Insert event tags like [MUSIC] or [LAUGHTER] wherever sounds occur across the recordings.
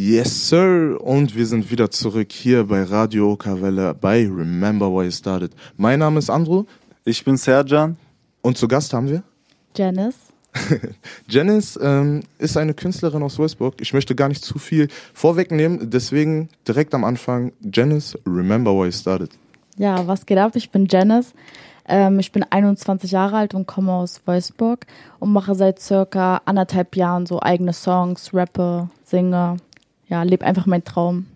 Yes, Sir. Und wir sind wieder zurück hier bei Radio Okawelle bei Remember Why You Started. Mein Name ist Andrew. Ich bin Serjan. Und zu Gast haben wir? Janice. [LAUGHS] Janice ähm, ist eine Künstlerin aus Wolfsburg. Ich möchte gar nicht zu viel vorwegnehmen, deswegen direkt am Anfang, Janice, remember why you started. Ja, was geht ab? Ich bin Janice. Ähm, ich bin 21 Jahre alt und komme aus Wolfsburg und mache seit circa anderthalb Jahren so eigene Songs, rappe, singe. Ja, lebe einfach meinen Traum.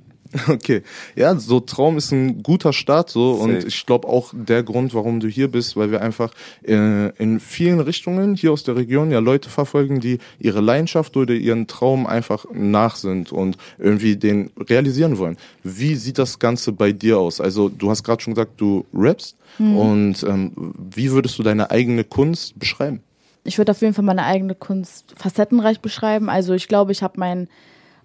Okay, ja, so Traum ist ein guter Start so Safe. und ich glaube auch der Grund, warum du hier bist, weil wir einfach äh, in vielen Richtungen hier aus der Region ja Leute verfolgen, die ihre Leidenschaft oder ihren Traum einfach nach sind und irgendwie den realisieren wollen. Wie sieht das Ganze bei dir aus? Also du hast gerade schon gesagt, du rappst mhm. und ähm, wie würdest du deine eigene Kunst beschreiben? Ich würde auf jeden Fall meine eigene Kunst facettenreich beschreiben. Also ich glaube, ich habe mein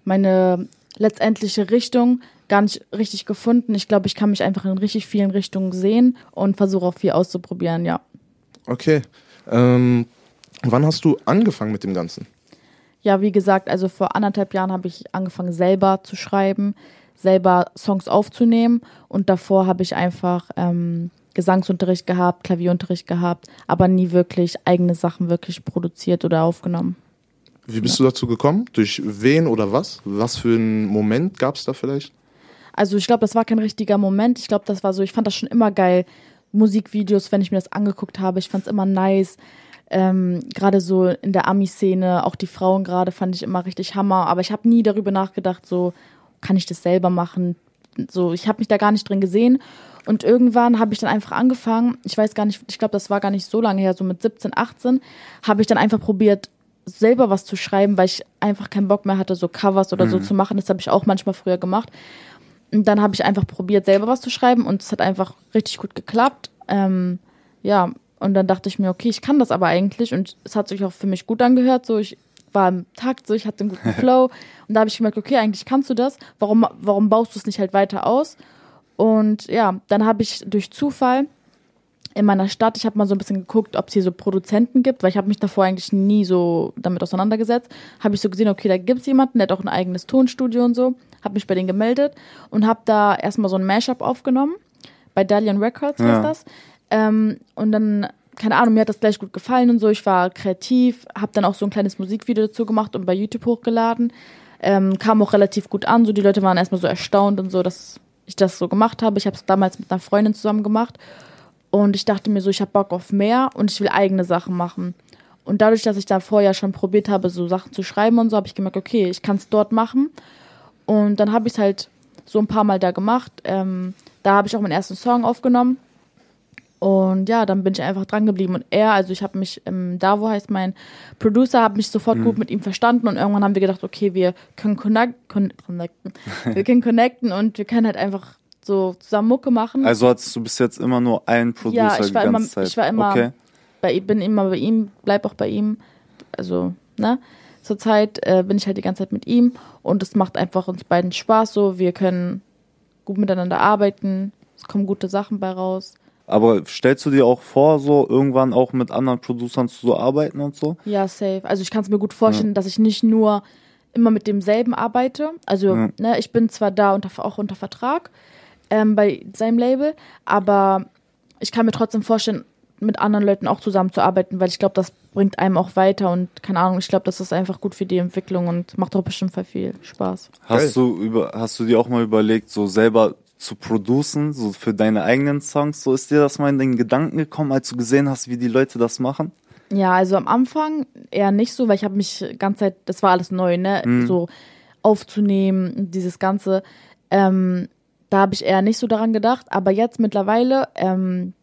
meine letztendliche Richtung gar nicht richtig gefunden. Ich glaube, ich kann mich einfach in richtig vielen Richtungen sehen und versuche auch viel auszuprobieren, ja. Okay. Ähm, wann hast du angefangen mit dem Ganzen? Ja, wie gesagt, also vor anderthalb Jahren habe ich angefangen, selber zu schreiben, selber Songs aufzunehmen und davor habe ich einfach ähm, Gesangsunterricht gehabt, Klavierunterricht gehabt, aber nie wirklich eigene Sachen wirklich produziert oder aufgenommen. Wie bist ja. du dazu gekommen? Durch wen oder was? Was für einen Moment gab es da vielleicht? Also ich glaube, das war kein richtiger Moment. Ich glaube, das war so, ich fand das schon immer geil. Musikvideos, wenn ich mir das angeguckt habe, ich fand es immer nice. Ähm, gerade so in der Ami-Szene, auch die Frauen gerade fand ich immer richtig Hammer. Aber ich habe nie darüber nachgedacht, so kann ich das selber machen. So, ich habe mich da gar nicht drin gesehen. Und irgendwann habe ich dann einfach angefangen, ich weiß gar nicht, ich glaube, das war gar nicht so lange her, so mit 17, 18, habe ich dann einfach probiert, selber was zu schreiben, weil ich einfach keinen Bock mehr hatte, so Covers oder mhm. so zu machen. Das habe ich auch manchmal früher gemacht. Und dann habe ich einfach probiert, selber was zu schreiben und es hat einfach richtig gut geklappt. Ähm, ja, und dann dachte ich mir, okay, ich kann das aber eigentlich und es hat sich auch für mich gut angehört. So, ich war im Takt, so, ich hatte einen guten [LAUGHS] Flow. und da habe ich gemerkt, okay, eigentlich kannst du das. Warum, warum baust du es nicht halt weiter aus? Und ja, dann habe ich durch Zufall in meiner Stadt, ich habe mal so ein bisschen geguckt, ob es hier so Produzenten gibt, weil ich habe mich davor eigentlich nie so damit auseinandergesetzt. Habe ich so gesehen, okay, da gibt es jemanden, der hat auch ein eigenes Tonstudio und so. Habe mich bei denen gemeldet und habe da erstmal so ein Mashup aufgenommen. Bei Dalian Records ja. heißt das. Ähm, und dann, keine Ahnung, mir hat das gleich gut gefallen und so. Ich war kreativ, habe dann auch so ein kleines Musikvideo dazu gemacht und bei YouTube hochgeladen. Ähm, kam auch relativ gut an. So die Leute waren erstmal so erstaunt und so, dass ich das so gemacht habe. Ich habe es damals mit einer Freundin zusammen gemacht und ich dachte mir so, ich habe Bock auf mehr und ich will eigene Sachen machen. Und dadurch, dass ich da vorher schon probiert habe, so Sachen zu schreiben und so, habe ich gemerkt, okay, ich kann es dort machen. Und dann habe ich es halt so ein paar Mal da gemacht. Ähm, da habe ich auch meinen ersten Song aufgenommen. Und ja, dann bin ich einfach dran geblieben. Und er, also ich habe mich, ähm, da wo heißt mein Producer, habe mich sofort mhm. gut mit ihm verstanden. Und irgendwann haben wir gedacht, okay, wir können connect, connecten. [LAUGHS] wir können connecten und wir können halt einfach so zusammen Mucke machen. Also hattest du bis jetzt immer nur einen Producer ja, ich war die immer, Zeit. Ich war immer, okay. bei, bin immer bei ihm, bleib auch bei ihm. Also, ne? Zurzeit äh, bin ich halt die ganze Zeit mit ihm und es macht einfach uns beiden Spaß so. Wir können gut miteinander arbeiten, es kommen gute Sachen bei raus. Aber stellst du dir auch vor, so irgendwann auch mit anderen Producern zu arbeiten und so? Ja, safe. Also ich kann es mir gut vorstellen, ja. dass ich nicht nur immer mit demselben arbeite. Also, ja. ne, ich bin zwar da unter, auch unter Vertrag, ähm, bei seinem Label, aber ich kann mir trotzdem vorstellen, mit anderen Leuten auch zusammenzuarbeiten, weil ich glaube, das bringt einem auch weiter und keine Ahnung, ich glaube, das ist einfach gut für die Entwicklung und macht auch bestimmt viel Spaß. Hast du über, hast du dir auch mal überlegt, so selber zu producen, so für deine eigenen Songs? So ist dir das mal in den Gedanken gekommen, als du gesehen hast, wie die Leute das machen? Ja, also am Anfang eher nicht so, weil ich habe mich ganze Zeit, das war alles neu, ne, mhm. so aufzunehmen, dieses ganze. Ähm, da habe ich eher nicht so daran gedacht, aber jetzt mittlerweile ähm,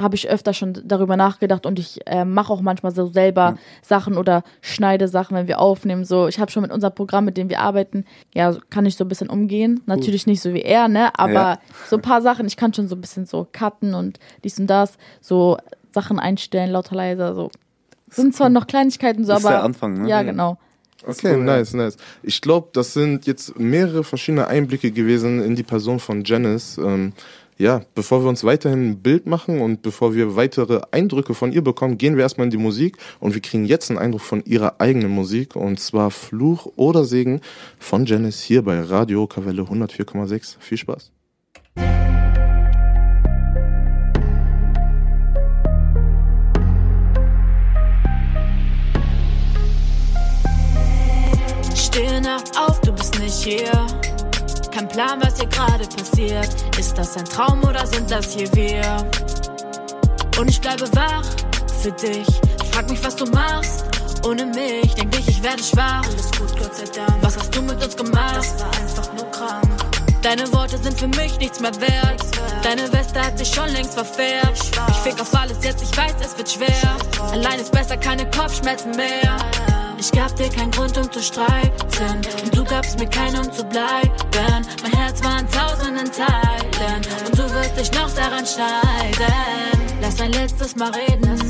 habe ich öfter schon darüber nachgedacht und ich äh, mache auch manchmal so selber mhm. Sachen oder schneide Sachen, wenn wir aufnehmen. So, ich habe schon mit unserem Programm, mit dem wir arbeiten, ja, kann ich so ein bisschen umgehen. Natürlich nicht so wie er, ne? Aber ja. so ein paar Sachen, ich kann schon so ein bisschen so cutten und dies und das, so Sachen einstellen, lauter leiser, so. Sind zwar noch Kleinigkeiten so, das aber. Ist der Anfang, ne? Ja, genau. Okay, cool, nice, nice. Ich glaube, das sind jetzt mehrere verschiedene Einblicke gewesen in die Person von Janice. Ähm, ja, bevor wir uns weiterhin ein Bild machen und bevor wir weitere Eindrücke von ihr bekommen, gehen wir erstmal in die Musik und wir kriegen jetzt einen Eindruck von ihrer eigenen Musik und zwar Fluch oder Segen von Janice hier bei Radio Kavelle 104,6. Viel Spaß. Nachts auf, du bist nicht hier kein Plan, was hier gerade passiert. Ist das ein Traum oder sind das hier wir? Und ich bleibe wach für dich. Frag mich, was du machst. Ohne mich denk ich, ich werde schwach. Alles gut, Gott sei Dank. Was hast du mit uns gemacht? Das war einfach nur krank. Deine Worte sind für mich nichts mehr wert. Deine Weste hat sich schon längst verfärbt. Ich fick auf alles jetzt, ich weiß, es wird schwer. Allein ist besser, keine Kopfschmerzen mehr. Ich gab dir keinen Grund, um zu streiten. Und du gabst mir keinen, um zu bleiben. Mein Herz war in tausenden Teilen. Und du wirst dich noch daran schneiden. Lass ein letztes Mal reden.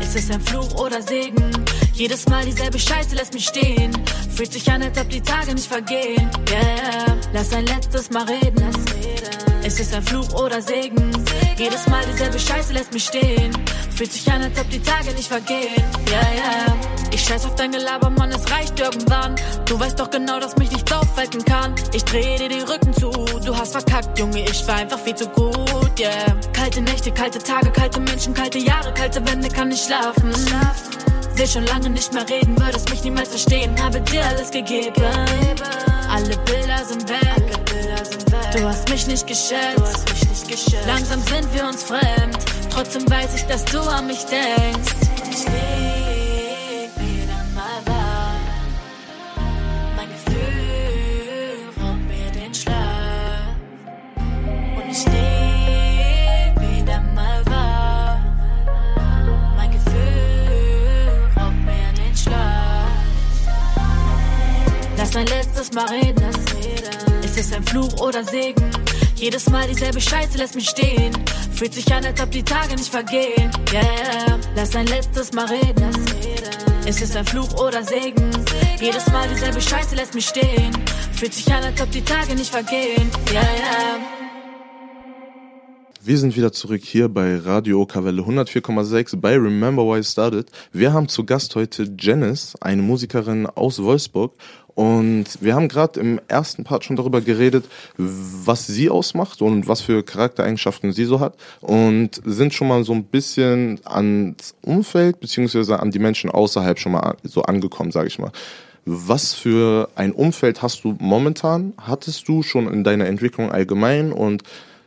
Ist es ein Fluch oder Segen? Jedes Mal dieselbe Scheiße lässt mich stehen. Fühlt sich an, als ob die Tage nicht vergehen. Yeah, lass ein letztes Mal reden. Ist es ein Fluch oder Segen? Jedes Mal dieselbe Scheiße lässt mich stehen. Fühlt sich an, als ob die Tage nicht vergehen. Yeah, yeah. Ich scheiß auf dein Gelaber, Mann, es reicht irgendwann. Du weißt doch genau, dass mich nichts aufhalten kann. Ich dreh dir den Rücken zu. Du hast verkackt, Junge, ich war einfach viel zu gut, yeah. Kalte Nächte, kalte Tage, kalte Menschen, kalte Jahre, kalte Wände, kann nicht schlafen. Will schon lange nicht mehr reden, würdest mich niemals verstehen. Habe dir alles gegeben. Alle Bilder sind weg. Du hast mich nicht geschätzt. Langsam sind wir uns fremd. Trotzdem weiß ich, dass du an mich denkst. Ich leg wieder mal wach. Mein Gefühl raubt mir den Schlaf. Und ich leg wieder mal wach. Mein Gefühl raubt mir den Schlaf. Lass ein letztes Mal reden. Ist ein Fluch oder Segen? Jedes Mal dieselbe Scheiße lässt mich stehen. Fühlt sich an, als ob die Tage nicht vergehen. Yeah, lass ein letztes Mal reden. Ist es ein Fluch oder Segen? Jedes Mal dieselbe Scheiße lässt mich stehen. Fühlt sich an, als ob die Tage nicht vergehen. Yeah, yeah. Wir sind wieder zurück hier bei Radio Kavelle 104,6 bei Remember Why I Started. Wir haben zu Gast heute Janice, eine Musikerin aus Wolfsburg. Und wir haben gerade im ersten Part schon darüber geredet, was sie ausmacht und was für Charaktereigenschaften sie so hat. Und sind schon mal so ein bisschen ans Umfeld beziehungsweise an die Menschen außerhalb schon mal so angekommen, sage ich mal. Was für ein Umfeld hast du momentan? Hattest du schon in deiner Entwicklung allgemein und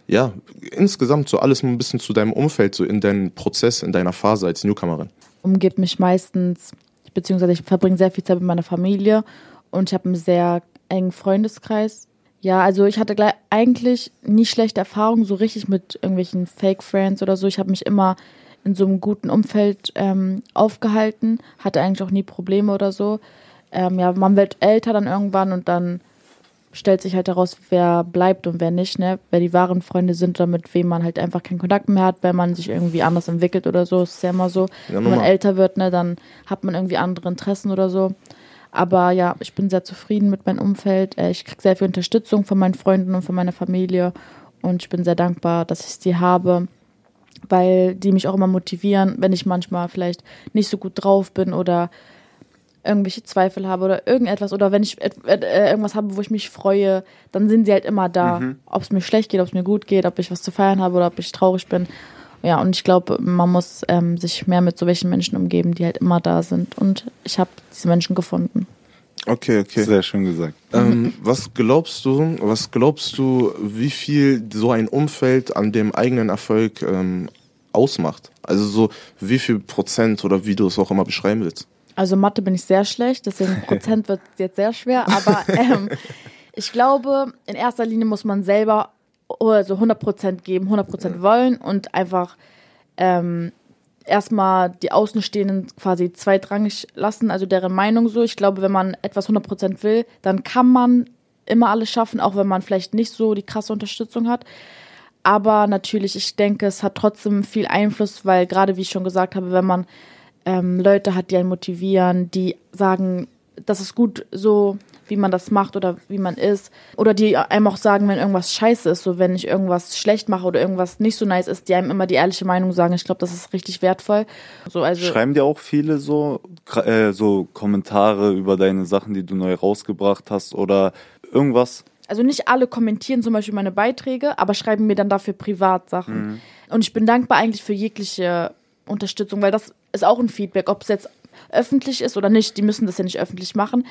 ja, insgesamt so alles ein bisschen zu deinem Umfeld, so in deinem Prozess, in deiner Phase als Newcomerin? Umgibt mich meistens, beziehungsweise ich verbringe sehr viel Zeit mit meiner Familie und ich habe einen sehr engen Freundeskreis. Ja, also ich hatte eigentlich nie schlechte Erfahrungen so richtig mit irgendwelchen Fake Friends oder so. Ich habe mich immer in so einem guten Umfeld ähm, aufgehalten, hatte eigentlich auch nie Probleme oder so. Ähm, ja, man wird älter dann irgendwann und dann stellt sich halt heraus, wer bleibt und wer nicht, ne? Wer die wahren Freunde sind oder mit wem man halt einfach keinen Kontakt mehr hat, wenn man sich irgendwie anders entwickelt oder so. ist ja immer so. Ja, Wenn man älter wird, ne, dann hat man irgendwie andere Interessen oder so. Aber ja, ich bin sehr zufrieden mit meinem Umfeld. Äh, ich kriege sehr viel Unterstützung von meinen Freunden und von meiner Familie. Und ich bin sehr dankbar, dass ich sie habe, weil die mich auch immer motivieren, wenn ich manchmal vielleicht nicht so gut drauf bin oder irgendwelche Zweifel habe oder irgendetwas oder wenn ich äh, irgendwas habe, wo ich mich freue, dann sind sie halt immer da. Mhm. Ob es mir schlecht geht, ob es mir gut geht, ob ich was zu feiern habe oder ob ich traurig bin. Ja, und ich glaube, man muss ähm, sich mehr mit so welchen Menschen umgeben, die halt immer da sind. Und ich habe diese Menschen gefunden. Okay, okay. Sehr schön gesagt. Ähm, was glaubst du, was glaubst du, wie viel so ein Umfeld an dem eigenen Erfolg ähm, ausmacht? Also so wie viel Prozent oder wie du es auch immer beschreiben willst? Also Mathe bin ich sehr schlecht, deswegen [LAUGHS] Prozent wird jetzt sehr schwer, aber ähm, ich glaube, in erster Linie muss man selber also 100% geben, 100% wollen und einfach ähm, erstmal die Außenstehenden quasi zweitrangig lassen, also deren Meinung so. Ich glaube, wenn man etwas 100% will, dann kann man immer alles schaffen, auch wenn man vielleicht nicht so die krasse Unterstützung hat. Aber natürlich, ich denke, es hat trotzdem viel Einfluss, weil gerade wie ich schon gesagt habe, wenn man ähm, Leute hat, die einen motivieren, die sagen, das ist gut so, wie man das macht oder wie man ist. Oder die einem auch sagen, wenn irgendwas scheiße ist, so wenn ich irgendwas schlecht mache oder irgendwas nicht so nice ist, die einem immer die ehrliche Meinung sagen. Ich glaube, das ist richtig wertvoll. So, also Schreiben dir auch viele so, äh, so Kommentare über deine Sachen, die du neu rausgebracht hast oder irgendwas? also nicht alle kommentieren zum Beispiel meine Beiträge, aber schreiben mir dann dafür privat Sachen. Mhm. Und ich bin dankbar eigentlich für jegliche Unterstützung, weil das ist auch ein Feedback, ob es jetzt öffentlich ist oder nicht. Die müssen das ja nicht öffentlich machen.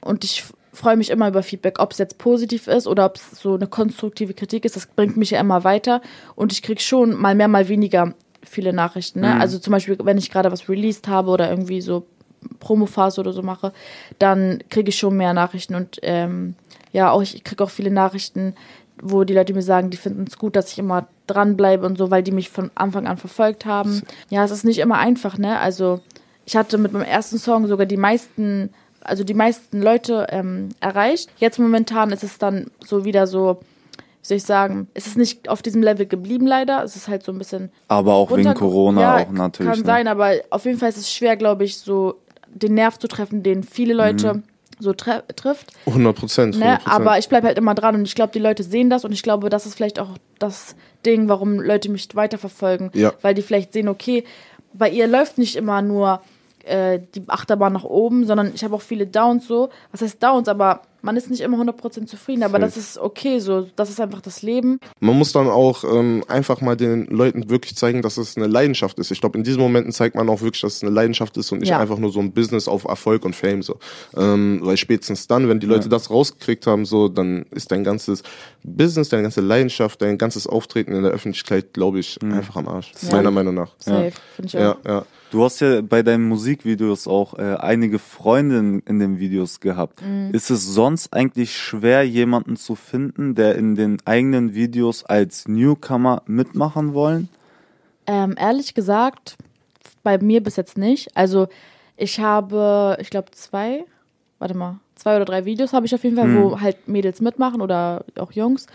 Und ich freue mich immer über Feedback, ob es jetzt positiv ist oder ob es so eine konstruktive Kritik ist. Das bringt mich ja immer weiter. Und ich kriege schon mal mehr, mal weniger viele Nachrichten. Ne? Mhm. Also zum Beispiel, wenn ich gerade was released habe oder irgendwie so Promophase oder so mache, dann kriege ich schon mehr Nachrichten und ähm, ja, auch ich kriege auch viele Nachrichten, wo die Leute mir sagen, die finden es gut, dass ich immer dranbleibe und so, weil die mich von Anfang an verfolgt haben. Ja, es ist nicht immer einfach, ne? Also ich hatte mit meinem ersten Song sogar die meisten, also die meisten Leute ähm, erreicht. Jetzt momentan ist es dann so wieder so, wie soll ich sagen, es ist nicht auf diesem Level geblieben leider. Es ist halt so ein bisschen Aber auch wegen Corona ja, auch natürlich. Kann ne? sein, aber auf jeden Fall ist es schwer, glaube ich, so den Nerv zu treffen, den viele Leute Mhm. So trifft. 100 Prozent. Ne? Aber ich bleibe halt immer dran und ich glaube, die Leute sehen das und ich glaube, das ist vielleicht auch das Ding, warum Leute mich weiterverfolgen. Ja. Weil die vielleicht sehen, okay, bei ihr läuft nicht immer nur äh, die Achterbahn nach oben, sondern ich habe auch viele Downs so. Was heißt Downs? Aber man ist nicht immer 100% zufrieden, aber das ist okay so. Das ist einfach das Leben. Man muss dann auch ähm, einfach mal den Leuten wirklich zeigen, dass es eine Leidenschaft ist. Ich glaube, in diesen Momenten zeigt man auch wirklich, dass es eine Leidenschaft ist und nicht Ja. einfach nur so ein Business auf Erfolg und Fame. So. Ähm, weil spätestens dann, wenn die Leute das rausgekriegt haben, so, dann ist dein ganzes Business, deine ganze Leidenschaft, dein ganzes Auftreten in der Öffentlichkeit, glaube ich, einfach am Arsch. Ja. Meiner Meinung nach. Safe, finde ich auch. Ja, ja. Du hast ja bei deinen Musikvideos auch äh, einige Freundinnen in den Videos gehabt. Mhm. Ist es sonst eigentlich schwer, jemanden zu finden, der in den eigenen Videos als Newcomer mitmachen wollen? Ähm, ehrlich gesagt, bei mir bis jetzt nicht. Also ich habe, ich glaube, zwei, warte mal, zwei oder drei Videos habe ich auf jeden Fall, wo halt Mädels mitmachen oder auch Jungs.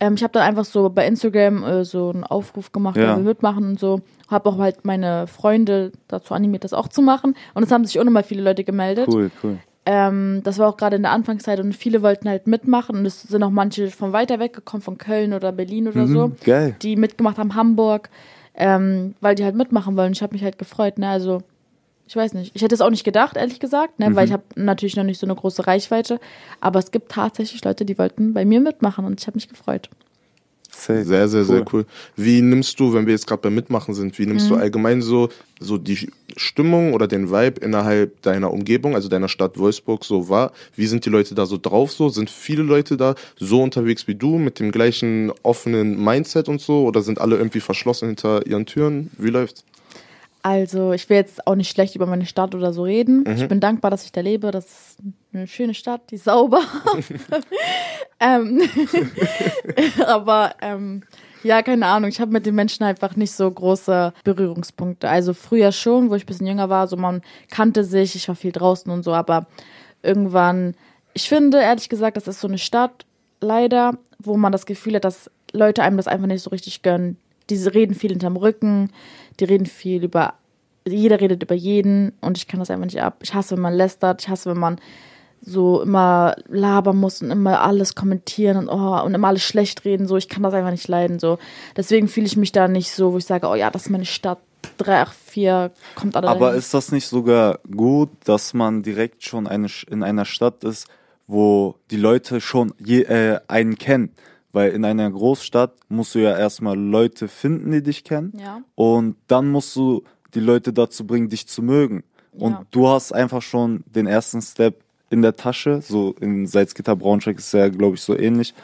Ähm, ich habe dann einfach so bei Instagram äh, so einen Aufruf gemacht, Ja. will mitmachen und so. Habe auch halt meine Freunde dazu animiert, das auch zu machen. Und es haben sich unnormal viele Leute gemeldet. Cool, cool. Ähm, das war auch gerade in der Anfangszeit und viele wollten halt mitmachen und es sind auch manche von weiter weg gekommen, von Köln oder Berlin oder so, Geil. die mitgemacht haben, Hamburg, ähm, weil die halt mitmachen wollen. Ich habe mich halt gefreut, ne? Also ich weiß nicht. Ich hätte es auch nicht gedacht, ehrlich gesagt, ne? weil ich habe natürlich noch nicht so eine große Reichweite. Aber es gibt tatsächlich Leute, die wollten bei mir mitmachen und ich habe mich gefreut. Sehr, sehr, sehr cool. Wie nimmst du, wenn wir jetzt gerade beim Mitmachen sind, wie nimmst du allgemein so, so die Stimmung oder den Vibe innerhalb deiner Umgebung, also deiner Stadt Wolfsburg so wahr? Wie sind die Leute da so drauf so? Sind viele Leute da so unterwegs wie du mit dem gleichen offenen Mindset und so? Oder sind alle irgendwie verschlossen hinter ihren Türen? Wie läuft's? Also, ich will jetzt auch nicht schlecht über meine Stadt oder so reden. Mhm. Ich bin dankbar, dass ich da lebe. Das ist eine schöne Stadt, die ist sauber. [LAUGHS] ähm, [LAUGHS] aber ähm, ja, keine Ahnung. Ich habe mit den Menschen einfach nicht so große Berührungspunkte. Also früher schon, wo ich ein bisschen jünger war, so man kannte sich, ich war viel draußen und so, aber irgendwann, ich finde ehrlich gesagt, das ist so eine Stadt, leider, wo man das Gefühl hat, dass Leute einem das einfach nicht so richtig gönnen. Die reden viel hinterm Rücken, die reden viel über, jeder redet über jeden und ich kann das einfach nicht ab. Ich hasse, wenn man lästert, ich hasse, wenn man so immer labern muss und immer alles kommentieren und, oh, und immer alles schlecht reden. So, ich kann das einfach nicht leiden. So. Deswegen fühle ich mich da nicht so, wo ich sage, oh ja, das ist meine Stadt. 3, 8, 4, kommt alle Aber dahin. ist das nicht sogar gut, dass man direkt schon eine, in einer Stadt ist, wo die Leute schon je, äh, einen kennen? Weil in einer Großstadt musst du ja erstmal Leute finden, die dich kennen. Ja. Und dann musst du die Leute dazu bringen, dich zu mögen. Und Ja. du hast einfach schon den ersten Step in der Tasche. So in Salzgitter Braunschweig ist es ja, glaube ich, so ähnlich,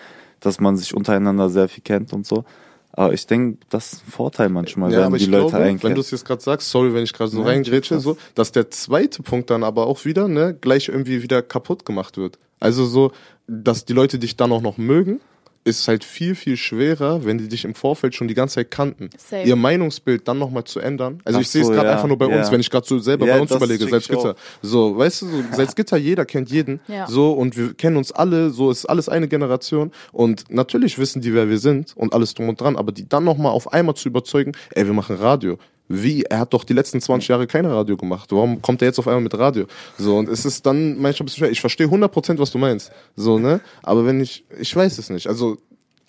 dass man sich untereinander sehr viel kennt und so. Aber ich denke, das ist ein Vorteil manchmal, Ja, wenn aber die ich Leute glaube, einen wenn du es jetzt gerade sagst, sorry, wenn ich gerade so Ja, reingrätsche, so, dass der zweite Punkt dann aber auch wieder, ne, gleich irgendwie wieder kaputt gemacht wird. Also so, dass die Leute dich dann auch noch mögen, ist halt viel, viel schwerer, wenn die dich im Vorfeld schon die ganze Zeit kannten. Safe. Ihr Meinungsbild dann nochmal zu ändern. Also Ach ich sehe es so, gerade ja, einfach nur bei ja. uns, wenn ich gerade so selber Ja, bei uns überlege, Salzgitter. So, weißt du, so, Salzgitter, jeder kennt jeden. Ja. So, und wir kennen uns alle, so ist alles eine Generation. Und natürlich wissen die, wer wir sind und alles drum und dran, aber die dann nochmal auf einmal zu überzeugen, ey, wir machen Radio. Wie, er hat doch die letzten 20 Jahre kein Radio gemacht. Warum kommt er jetzt auf einmal mit Radio? So, und es ist dann manchmal ein bisschen schwer. Ich verstehe 100%, was du meinst. So, ne? Aber wenn ich, ich weiß es nicht. Also,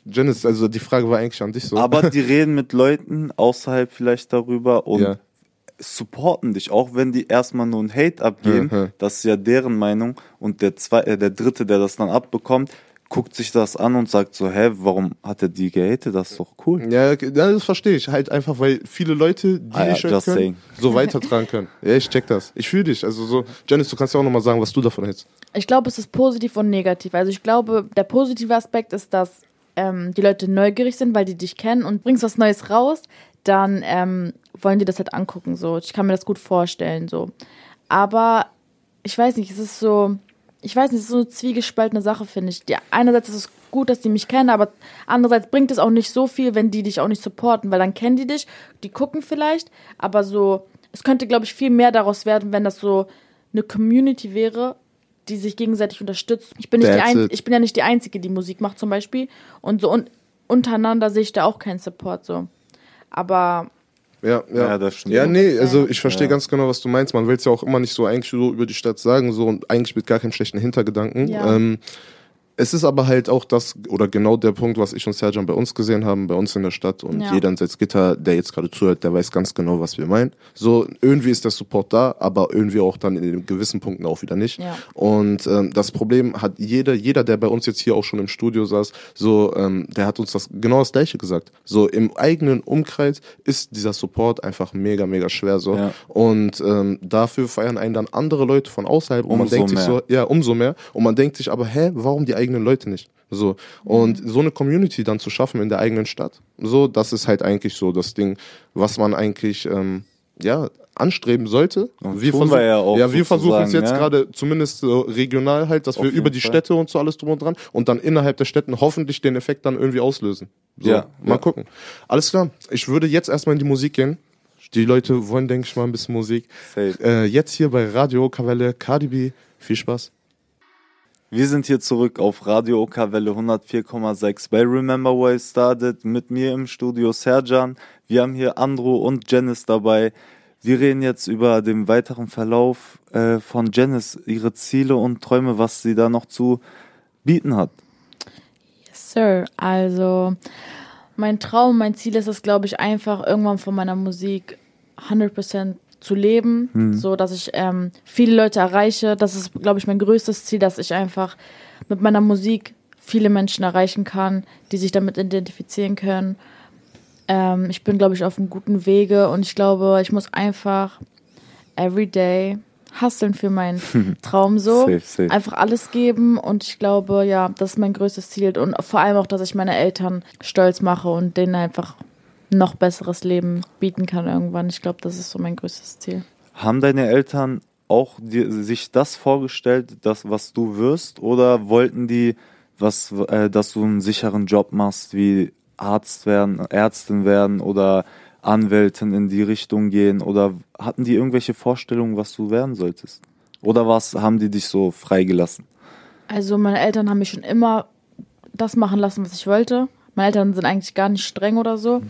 Janice, also die Frage war eigentlich an dich so. Aber die [LAUGHS] reden mit Leuten außerhalb vielleicht darüber und Ja. supporten dich, auch wenn die erstmal nur ein Hate abgeben. Mhm. Das ist ja deren Meinung. Und der, zwei, äh, der Dritte, der das dann abbekommt, guckt sich das an und sagt so, hä, warum hat er die gehatet? Das ist doch cool. Ja, ja, das verstehe ich. Halt einfach, weil viele Leute, die Ah ja, hören just können, saying. so weitertragen können. [LAUGHS] Ja, ich check das. Ich fühle dich. Also so, Janice, du kannst ja auch nochmal sagen, was du davon hältst. Ich glaube, es ist positiv und negativ. Also ich glaube, der positive Aspekt ist, dass ähm, die Leute neugierig sind, weil die dich kennen und bringst was Neues raus, dann ähm, wollen die das halt angucken. So, ich kann mir das gut vorstellen. So, aber ich weiß nicht, es ist so, ich weiß nicht, es ist so eine zwiegespaltene Sache, finde ich. Die, einerseits ist es gut, dass die mich kennen, aber andererseits bringt es auch nicht so viel, wenn die dich auch nicht supporten, weil dann kennen die dich, die gucken vielleicht, aber so, es könnte, glaube ich, viel mehr daraus werden, wenn das so eine Community wäre, die sich gegenseitig unterstützt. Ich bin, nicht die ein, it. ich bin ja nicht die Einzige, die Musik macht zum Beispiel. Und so un untereinander sehe ich da auch keinen Support so. Aber Ja, ja. Ja, das stimmt. Ja, nee, also ich verstehe Ja. ganz genau, was du meinst. Man will es ja auch immer nicht so eigentlich so über die Stadt sagen, so und eigentlich mit gar keinem schlechten Hintergedanken. Ja. Ähm, es ist aber halt auch das, oder genau der Punkt, was ich und Serjan bei uns gesehen haben, bei uns in der Stadt und Ja. jeder in Salzgitter, der jetzt gerade zuhört, der weiß ganz genau, was wir meinen. So, irgendwie ist der Support da, aber irgendwie auch dann in den gewissen Punkten auch wieder nicht. Ja. Und ähm, das Problem hat jeder, jeder, der bei uns jetzt hier auch schon im Studio saß, so, ähm, der hat uns das genau das gleiche gesagt. So im eigenen Umkreis ist dieser Support einfach mega, mega schwer so. Ja. Und ähm, dafür feiern einen dann andere Leute von außerhalb und man denkt sich mehr. so, ja, umso mehr. Und man denkt sich aber, hä, warum die eigenen Leute nicht? So. Und so eine Community dann zu schaffen in der eigenen Stadt, so, das ist halt eigentlich so das Ding, was man eigentlich, ähm, ja, anstreben sollte. Und wir tun versuchen, wir ja auch ja, wir versuchen es jetzt ja. gerade zumindest so regional halt, dass Auf wir über die Fall. Städte und so alles drum und dran und dann innerhalb der Städten hoffentlich den Effekt dann irgendwie auslösen. So, Ja, mal ja. gucken. Alles klar. Ich würde jetzt erstmal in die Musik gehen. Die Leute wollen, denke ich mal, ein bisschen Musik. Äh, jetzt hier bei Radio Kavelle Cardi B. Viel Spaß. Wir sind hier zurück auf Radio Okawelle 104,6 bei Remember Why I Started. Mit mir im Studio Serjan. Wir haben hier Andro und Janice dabei. Wir reden jetzt über den weiteren Verlauf äh, von Janice, ihre Ziele und Träume, was sie da noch zu bieten hat. Yes, Sir, also mein Traum, mein Ziel ist es, glaube ich, einfach irgendwann von meiner Musik 100% zu leben, so dass ich ähm, viele Leute erreiche. Das ist, glaube ich, mein größtes Ziel, dass ich einfach mit meiner Musik viele Menschen erreichen kann, die sich damit identifizieren können. Ähm, ich bin, glaube ich, auf einem guten Wege und ich glaube, ich muss einfach every day hustlen für meinen [LAUGHS] Traum so. Safe, safe. Einfach alles geben und ich glaube, ja, das ist mein größtes Ziel und vor allem auch, dass ich meine Eltern stolz mache und denen einfach noch besseres Leben bieten kann irgendwann. Ich glaube, das ist so mein größtes Ziel. Haben deine Eltern auch dir, sich das vorgestellt, das, was du wirst? Oder wollten die, was, äh, dass du einen sicheren Job machst, wie Arzt werden, Ärztin werden oder Anwältin in die Richtung gehen? Oder hatten die irgendwelche Vorstellungen, was du werden solltest? Oder was haben die dich so freigelassen? Also meine Eltern haben mich schon immer das machen lassen, was ich wollte. Meine Eltern sind eigentlich gar nicht streng oder so.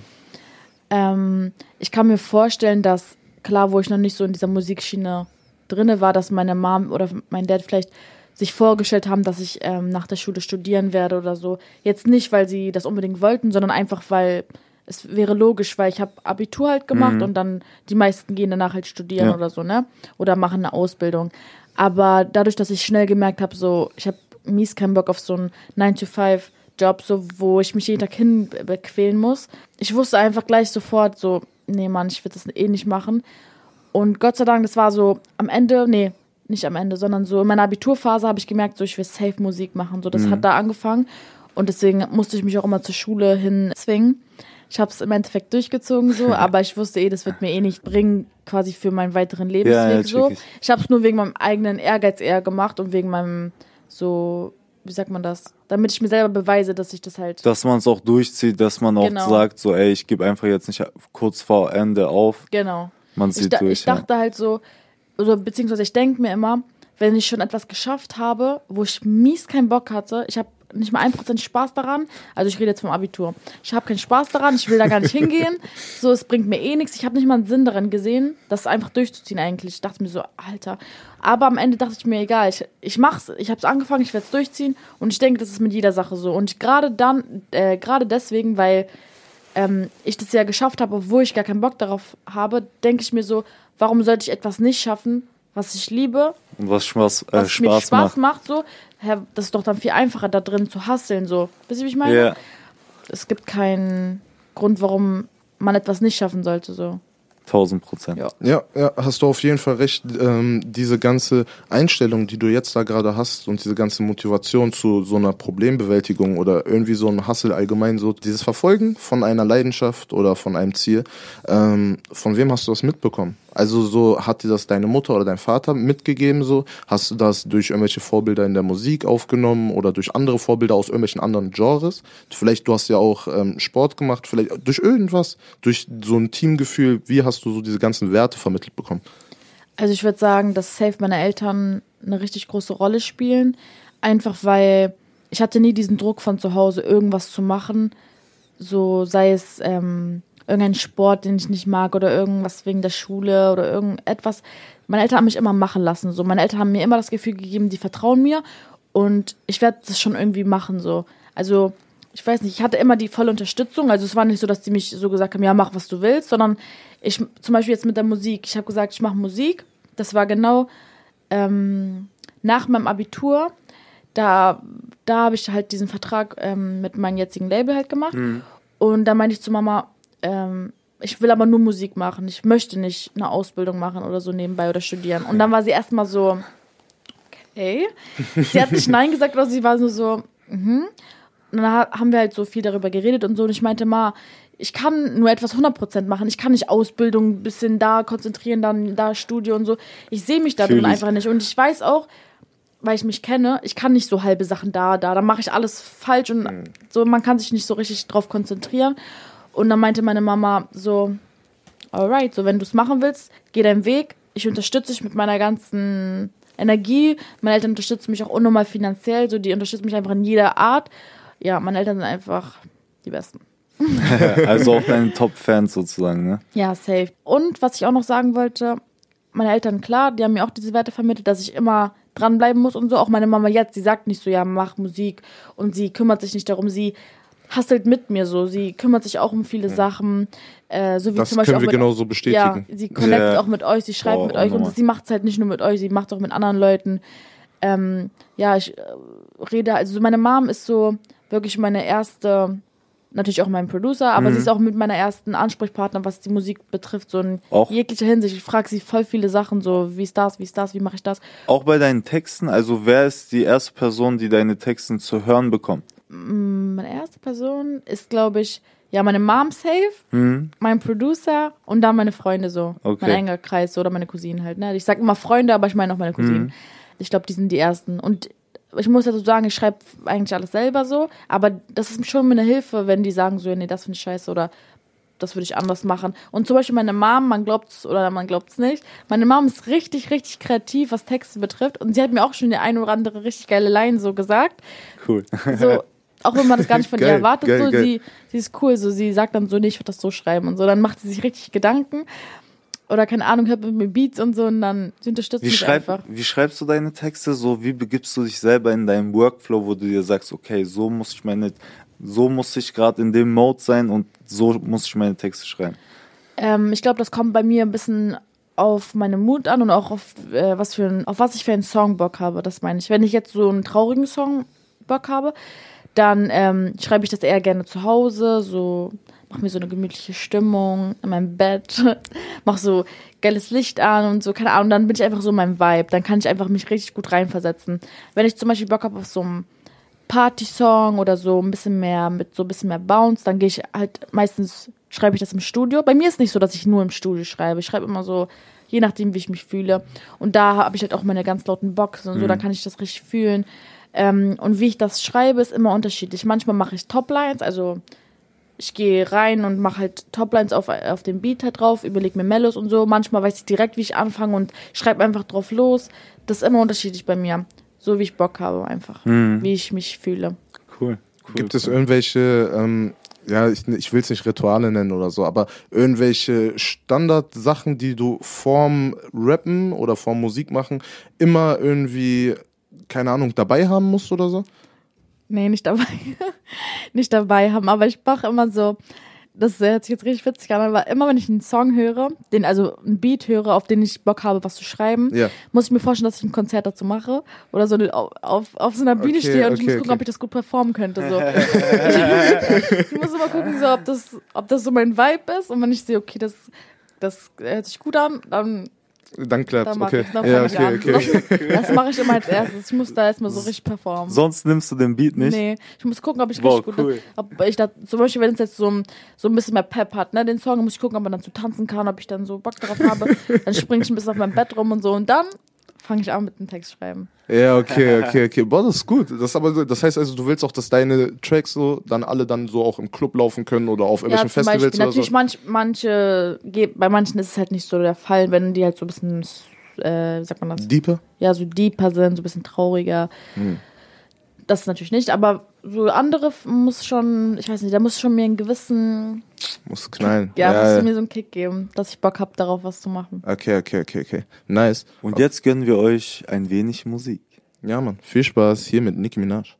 Ähm, ich kann mir vorstellen, dass, klar, wo ich noch nicht so in dieser Musikschiene drinne war, dass meine Mom oder mein Dad vielleicht sich vorgestellt haben, dass ich ähm, nach der Schule studieren werde oder so. Jetzt nicht, weil sie das unbedingt wollten, sondern einfach, weil es wäre logisch, weil ich habe Abitur halt gemacht und dann die meisten gehen danach halt studieren Ja. oder so, ne? Oder machen eine Ausbildung. Aber dadurch, dass ich schnell gemerkt habe, so, ich habe mies keinen Bock auf so einen 9-to-5-Job, so, wo ich mich jeden Tag hinquälen muss. Ich wusste einfach gleich sofort so, nee, Mann, ich will das eh nicht machen. Und Gott sei Dank, das war so am Ende, nee, nicht am Ende, sondern so in meiner Abiturphase habe ich gemerkt, so ich will safe Musik machen. So, das hat da angefangen. Und deswegen musste ich mich auch immer zur Schule hin zwingen. Ich habe es im Endeffekt durchgezogen so, [LAUGHS] aber ich wusste eh, das wird mir eh nicht bringen, quasi für meinen weiteren Lebensweg ja, so. Ich habe es nur wegen meinem eigenen Ehrgeiz eher gemacht und wegen meinem so, wie sagt man das, damit ich mir selber beweise, dass ich das halt Dass man es auch durchzieht, dass man auch Genau. sagt, so, ey, ich gebe einfach jetzt nicht kurz vor Ende auf. genau. Man Ich, zieht da, durch. ich dachte halt so, also, beziehungsweise ich denke mir immer, wenn ich schon etwas geschafft habe, wo ich mies keinen Bock hatte, ich habe nicht mal ein Prozent Spaß daran. Also ich rede jetzt vom Abitur. Ich habe keinen Spaß daran, ich will da gar nicht hingehen. [LAUGHS] So, es bringt mir eh nichts. Ich habe nicht mal einen Sinn daran gesehen, das einfach durchzuziehen eigentlich. Ich dachte mir so, Alter. Aber am Ende dachte ich mir, egal, ich, ich mach's, ich habe es angefangen, ich werde es durchziehen. Und ich denke, das ist mit jeder Sache so. Und gerade dann, äh, gerade deswegen, weil ähm, ich das ja geschafft habe, obwohl ich gar keinen Bock darauf habe, denke ich mir so, warum sollte ich etwas nicht schaffen, was ich liebe. Und was Spaß, äh, was Spaß, mir Spaß macht. macht. so. Das ist doch dann viel einfacher, da drin zu hasseln, so. Wisst ihr, wie ich meine? Ja, Es gibt keinen Grund, warum man etwas nicht schaffen sollte, so. 1000 Prozent. Ja. Ja, ja, hast du auf jeden Fall recht. Ähm, diese ganze Einstellung, die du jetzt da gerade hast und diese ganze Motivation zu so einer Problembewältigung oder irgendwie so ein Hassel allgemein, so dieses Verfolgen von einer Leidenschaft oder von einem Ziel, ähm, von wem hast du das mitbekommen? Also so hat dir das deine Mutter oder dein Vater mitgegeben so? Hast du das durch irgendwelche Vorbilder in der Musik aufgenommen oder durch andere Vorbilder aus irgendwelchen anderen Genres? Vielleicht du hast ja auch ähm, Sport gemacht, vielleicht durch irgendwas, durch so ein Teamgefühl. Wie hast du so diese ganzen Werte vermittelt bekommen? Also ich würde sagen, dass safe meine Eltern eine richtig große Rolle spielen. Einfach weil ich hatte nie diesen Druck von zu Hause, irgendwas zu machen. So sei es ähm, irgendein Sport, den ich nicht mag oder irgendwas wegen der Schule oder irgendetwas. Meine Eltern haben mich immer machen lassen. So, meine Eltern haben mir immer das Gefühl gegeben, die vertrauen mir und ich werde das schon irgendwie machen. So, also ich weiß nicht, ich hatte immer die volle Unterstützung. Also es war nicht so, dass die mich so gesagt haben, ja mach was du willst, sondern ich zum Beispiel jetzt mit der Musik. Ich habe gesagt, ich mache Musik. Das war genau ähm, nach meinem Abitur. Da, da habe ich halt diesen Vertrag ähm, mit meinem jetzigen Label halt gemacht. Und da meinte ich zu Mama, ähm, ich will aber nur Musik machen. Ich möchte nicht eine Ausbildung machen oder so nebenbei oder studieren. Und dann war sie erstmal so, okay. Sie hat nicht Nein gesagt, aber sie war nur so, mhm. Und dann ha- haben wir halt so viel darüber geredet und so. Und ich meinte, Ma, ich kann nur etwas 100% machen. Ich kann nicht Ausbildung, ein bisschen da konzentrieren, dann da Studio und so. Ich sehe mich da drin einfach nicht. Und ich weiß auch, weil ich mich kenne, ich kann nicht so halbe Sachen da, da. Dann mache ich alles falsch und so, man kann sich nicht so richtig drauf konzentrieren. Und dann meinte meine Mama so, alright, so wenn du es machen willst, geh deinen Weg. Ich unterstütze dich mit meiner ganzen Energie. Meine Eltern unterstützen mich auch unnormal finanziell, so die unterstützen mich einfach in jeder Art. Ja, meine Eltern sind einfach die Besten. [LAUGHS] Also auch deine Top-Fans sozusagen, ne? Ja, safe. Und was ich auch noch sagen wollte, meine Eltern, klar, die haben mir auch diese Werte vermittelt, dass ich immer dranbleiben muss und so. Auch meine Mama jetzt, sie sagt nicht so, ja, mach Musik und sie kümmert sich nicht darum, sie hustelt mit mir so. Sie kümmert sich auch um viele Sachen. Äh, so wie Das zum Beispiel können wir genauso bestätigen. Ja, sie connectet Ja. auch mit euch, sie schreibt Boah, mit euch und sie macht es halt nicht nur mit euch, sie macht es auch mit anderen Leuten. Ähm, ja, ich äh, rede, also meine Mom ist so wirklich meine erste, natürlich auch mein Producer, aber Mhm. sie ist auch mit meiner ersten Ansprechpartner, was die Musik betrifft, so in Auch- jeglicher Hinsicht. Ich frage sie voll viele Sachen, so wie ist das, wie ist das, wie mache ich das. Auch bei deinen Texten, also wer ist die erste Person, die deine Texten zu hören bekommt? Meine erste Person ist, glaube ich, ja, meine Mom safe, Hm? mein Producer und dann meine Freunde so. Okay. Mein enger Kreis so, oder meine Cousinen halt. Ne? Ich sag immer Freunde, aber ich meine auch meine Cousinen. Ich glaube, die sind die ersten. Und ich muss dazu sagen, ich schreibe eigentlich alles selber so, aber das ist schon eine Hilfe, wenn die sagen so, ja, nee, das finde ich scheiße oder das würde ich anders machen. Und zum Beispiel meine Mom, man glaubt's oder man glaubt's nicht, meine Mom ist richtig, richtig kreativ, was Texte betrifft. Und sie hat mir auch schon die ein oder andere richtig geile Line so gesagt. Cool. So, auch wenn man das gar nicht von ihr [LAUGHS] Geil, erwartet, geil, so, geil. sie, sie ist cool, so, sie sagt dann so, nee, ich würde das so schreiben und so, dann macht sie sich richtig Gedanken. Oder keine Ahnung, hört mit mir Beats und so und dann unterstützt Wie, mich schreib, einfach. wie schreibst du deine Texte? So, wie begibst du dich selber in deinem Workflow, wo du dir sagst, okay, so muss ich meine, so muss ich gerade in dem Mode sein und so muss ich meine Texte schreiben. Ähm, ich glaube, das kommt bei mir ein bisschen auf meine Mut an und auch auf äh, was für ein, auf was ich für einen Song Bock habe. Das meine ich. Wenn ich jetzt so einen traurigen Song Bock habe, dann ähm, schreibe ich das eher gerne zu Hause, so mach mir so eine gemütliche Stimmung in meinem Bett, [LAUGHS] mach so geiles Licht an und so, keine Ahnung, dann bin ich einfach so in meinem Vibe, dann kann ich einfach mich richtig gut reinversetzen. Wenn ich zum Beispiel Bock habe auf so einen Party-Song oder so ein bisschen mehr, mit so ein bisschen mehr Bounce, dann gehe ich halt meistens, schreibe ich das im Studio. Bei mir ist nicht so, dass ich nur im Studio schreibe. Ich schreibe immer so, je nachdem, wie ich mich fühle. Und da habe ich halt auch meine ganz lauten Boxen und so, dann kann ich das richtig fühlen. Ähm, und wie ich das schreibe, ist immer unterschiedlich. Manchmal mache ich Toplines, also ich gehe rein und mache halt Toplines auf, auf den Beat halt drauf, überlege mir Mellos und so. Manchmal weiß ich direkt, wie ich anfange und schreibe einfach drauf los. Das ist immer unterschiedlich bei mir. So wie ich Bock habe einfach. Wie ich mich fühle. Cool. cool Gibt cool. es irgendwelche, ähm, ja, ich, ich will es nicht Rituale nennen oder so, aber irgendwelche Standardsachen, die du vorm Rappen oder vorm Musik machen immer irgendwie, keine Ahnung, dabei haben musst oder so? Nee, nicht dabei. [LAUGHS] nicht dabei haben, aber ich mache immer so, das hört sich jetzt richtig witzig an, aber immer wenn ich einen Song höre, den, also einen Beat höre, auf den ich Bock habe, was zu schreiben, Ja. muss ich mir vorstellen, dass ich ein Konzert dazu mache oder so auf, auf, auf so einer Bühne Okay, stehe und ich okay, muss gucken, okay. ob ich das gut performen könnte. So. [LAUGHS] [LAUGHS] ich muss immer gucken, so, ob, das, ob das so mein Vibe ist und wenn ich sehe, okay, das, das hört sich gut an, dann, Dann klappt's, dann mach okay. ich, ja, okay, okay. Das, [LAUGHS] das mache ich immer als erstes. Ich muss da erstmal so richtig performen. Sonst nimmst du den Beat nicht? Nee, ich muss gucken, ob ich Wow, richtig gut cool. ob ich da, zum Beispiel, wenn es jetzt so, ein- so ein bisschen mehr Pep hat, ne, den Song, muss ich gucken, ob man dann zu tanzen kann, ob ich dann so Bock darauf habe. [LAUGHS] dann springe ich ein bisschen auf meinem Bett rum und so und dann fange ich an mit dem Text schreiben. Ja, okay, okay, okay. Boah, das ist gut. Das, ist aber, das heißt also, du willst auch, dass deine Tracks so dann alle dann so auch im Club laufen können oder auf irgendwelchen ja, Festivals Beispiel, oder natürlich so. manch, manche, bei manchen ist es halt nicht so der Fall, wenn die halt so ein bisschen, äh, wie sagt man das? Deeper? ja, so deeper sind, so ein bisschen trauriger. Hm. Das natürlich nicht, aber so andere muss schon, ich weiß nicht, da muss schon mir einen gewissen, Muss knallen. ja, ja, muss ja. mir so einen Kick geben, dass ich Bock habe, darauf was zu machen. Okay, okay, okay, okay. Nice. Und jetzt gönnen wir euch ein wenig Musik. Ja, Mann. Viel Spaß hier mit Nicki Minaj.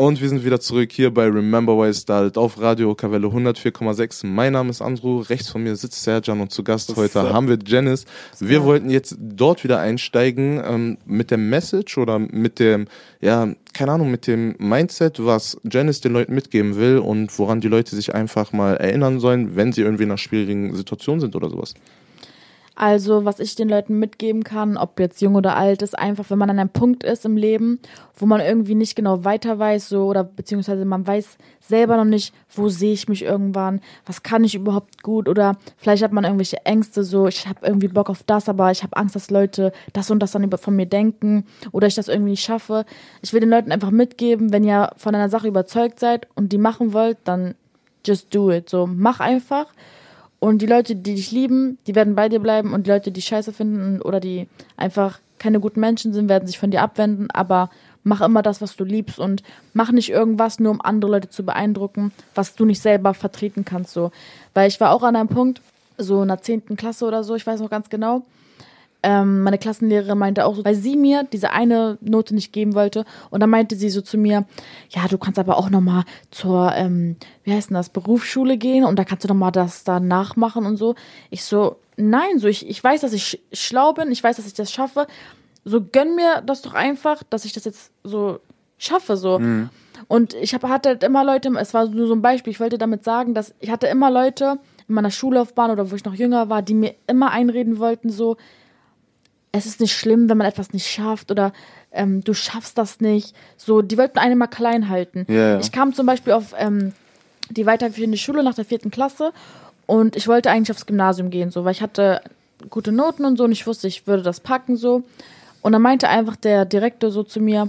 Und wir sind wieder zurück hier bei Remember Why Started auf Radio Kavelle 104,6. Mein Name ist Andrew, rechts von mir sitzt Serjan und zu Gast heute haben wir Janice. Wir wollten jetzt dort wieder einsteigen ähm, mit der Message oder mit dem, ja, keine Ahnung, mit dem Mindset, was Janice den Leuten mitgeben will und woran die Leute sich einfach mal erinnern sollen, wenn sie irgendwie in einer schwierigen Situation sind oder sowas. Also, was ich den Leuten mitgeben kann, ob jetzt jung oder alt, ist einfach, wenn man an einem Punkt ist im Leben, wo man irgendwie nicht genau weiter weiß, so, oder beziehungsweise man weiß selber noch nicht, wo sehe ich mich irgendwann, was kann ich überhaupt gut, oder vielleicht hat man irgendwelche Ängste, so, ich habe irgendwie Bock auf das, aber ich habe Angst, dass Leute das und das dann von mir denken, oder ich das irgendwie nicht schaffe. Ich will den Leuten einfach mitgeben, wenn ihr von einer Sache überzeugt seid und die machen wollt, dann just do it, so, mach einfach. Und die Leute, die dich lieben, die werden bei dir bleiben und die Leute, die Scheiße finden oder die einfach keine guten Menschen sind, werden sich von dir abwenden. Aber mach immer das, was du liebst und mach nicht irgendwas, nur um andere Leute zu beeindrucken, was du nicht selber vertreten kannst. So. Weil ich war auch an einem Punkt, so in der 10. Klasse oder so, ich weiß noch ganz genau. Ähm, meine Klassenlehrerin meinte auch so, weil sie mir diese eine Note nicht geben wollte. Und dann meinte sie so zu mir, ja, du kannst aber auch nochmal zur, ähm, wie heißt denn das, Berufsschule gehen und da kannst du nochmal das da nachmachen und so. Ich so, nein, so ich, ich weiß, dass ich sch schlau bin, ich weiß, dass ich das schaffe. So gönn mir das doch einfach, dass ich das jetzt so schaffe, so. Und ich hab, hatte halt immer Leute, es war nur so ein Beispiel, ich wollte damit sagen, dass ich hatte immer Leute in meiner Schullaufbahn oder wo ich noch jünger war, die mir immer einreden wollten, so, es ist nicht schlimm, wenn man etwas nicht schafft oder ähm, du schaffst das nicht. So, die wollten einen mal klein halten. Ja, ja. Ich kam zum Beispiel auf ähm, die weiterführende Schule nach der vierten Klasse und ich wollte eigentlich aufs Gymnasium gehen, so, weil ich hatte gute Noten und so und ich wusste, ich würde das packen so. Und dann meinte einfach der Direktor so zu mir,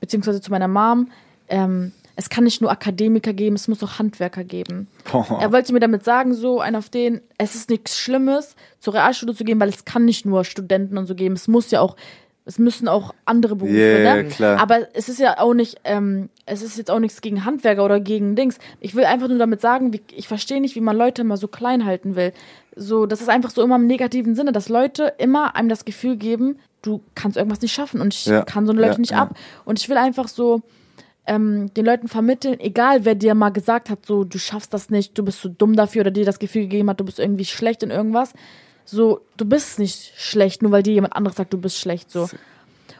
beziehungsweise zu meiner Mom, ähm, es kann nicht nur Akademiker geben, es muss auch Handwerker geben. Boah. Er wollte mir damit sagen, so ein auf den, es ist nichts Schlimmes, zur Realschule zu gehen, weil es kann nicht nur Studenten und so geben. Es muss ja auch, es müssen auch andere Berufe, Yeah, ne? klar. Aber es ist ja auch nicht, ähm, es ist jetzt auch nichts gegen Handwerker oder gegen Dings. Ich will einfach nur damit sagen, wie, ich verstehe nicht, wie man Leute immer so klein halten will. So, das ist einfach so immer im negativen Sinne, dass Leute immer einem das Gefühl geben, du kannst irgendwas nicht schaffen und ich Ja, kann so eine Leute ja, nicht ja. ab. Und ich will einfach so, ähm, den Leuten vermitteln, egal wer dir mal gesagt hat, so du schaffst das nicht, du bist zu dumm dafür oder dir das Gefühl gegeben hat, du bist irgendwie schlecht in irgendwas. So, du bist nicht schlecht, nur weil dir jemand anderes sagt, du bist schlecht. So.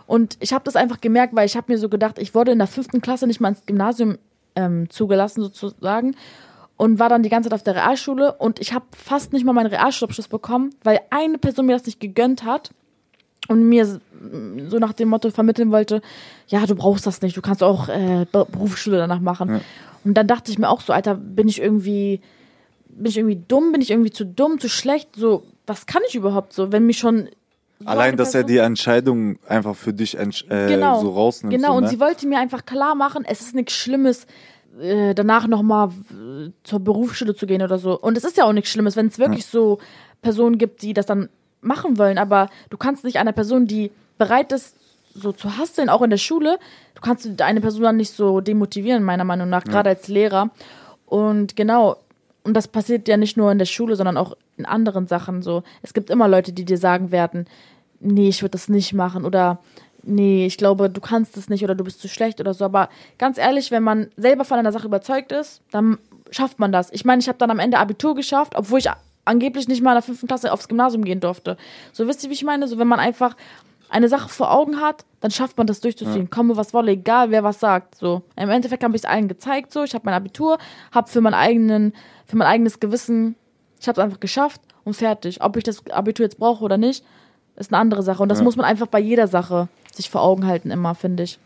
Und ich habe das einfach gemerkt, weil ich habe mir so gedacht, ich wurde in der fünften Klasse nicht mal ins Gymnasium ähm, zugelassen sozusagen und war dann die ganze Zeit auf der Realschule und ich habe fast nicht mal meinen Realschulabschluss bekommen, weil eine Person mir das nicht gegönnt hat und mir so nach dem Motto vermitteln wollte, ja, du brauchst das nicht, du kannst auch äh, Be- Berufsschule danach machen. Und dann dachte ich mir auch so, Alter, bin ich irgendwie, bin ich irgendwie dumm, bin ich irgendwie zu dumm, zu schlecht, so, was kann ich überhaupt so, wenn mich schon so Allein, dass er die Entscheidung einfach für dich äh, genau, so rausnimmt. Genau, so, und ne? sie wollte mir einfach klar machen, es ist nichts Schlimmes, äh, danach nochmal zur Berufsschule zu gehen oder so. Und es ist ja auch nichts Schlimmes, wenn es wirklich so Personen gibt, die das dann machen wollen, aber du kannst nicht einer Person, die bereit ist, so zu hasseln, auch in der Schule, du kannst eine Person dann nicht so demotivieren, meiner Meinung nach, gerade als Lehrer. Und genau, und das passiert ja nicht nur in der Schule, sondern auch in anderen Sachen so. Es gibt immer Leute, die dir sagen werden, nee, ich würde das nicht machen oder nee, ich glaube, du kannst es nicht oder du bist zu schlecht oder so. Aber ganz ehrlich, wenn man selber von einer Sache überzeugt ist, dann schafft man das. Ich meine, ich habe dann am Ende Abitur geschafft, obwohl ich angeblich nicht mal in der fünften Klasse aufs Gymnasium gehen durfte. So wisst ihr, wie ich meine? So, wenn man einfach eine Sache vor Augen hat, dann schafft man das durchzuziehen. Ja. Komme, was wolle, egal wer was sagt. So. Im Endeffekt habe ich es allen gezeigt. So. Ich habe mein Abitur, habe für, mein eigenen, für mein eigenes Gewissen, ich habe es einfach geschafft und fertig. Ob ich das Abitur jetzt brauche oder nicht, ist eine andere Sache. Und das ja. muss man einfach bei jeder Sache sich vor Augen halten, immer, finde ich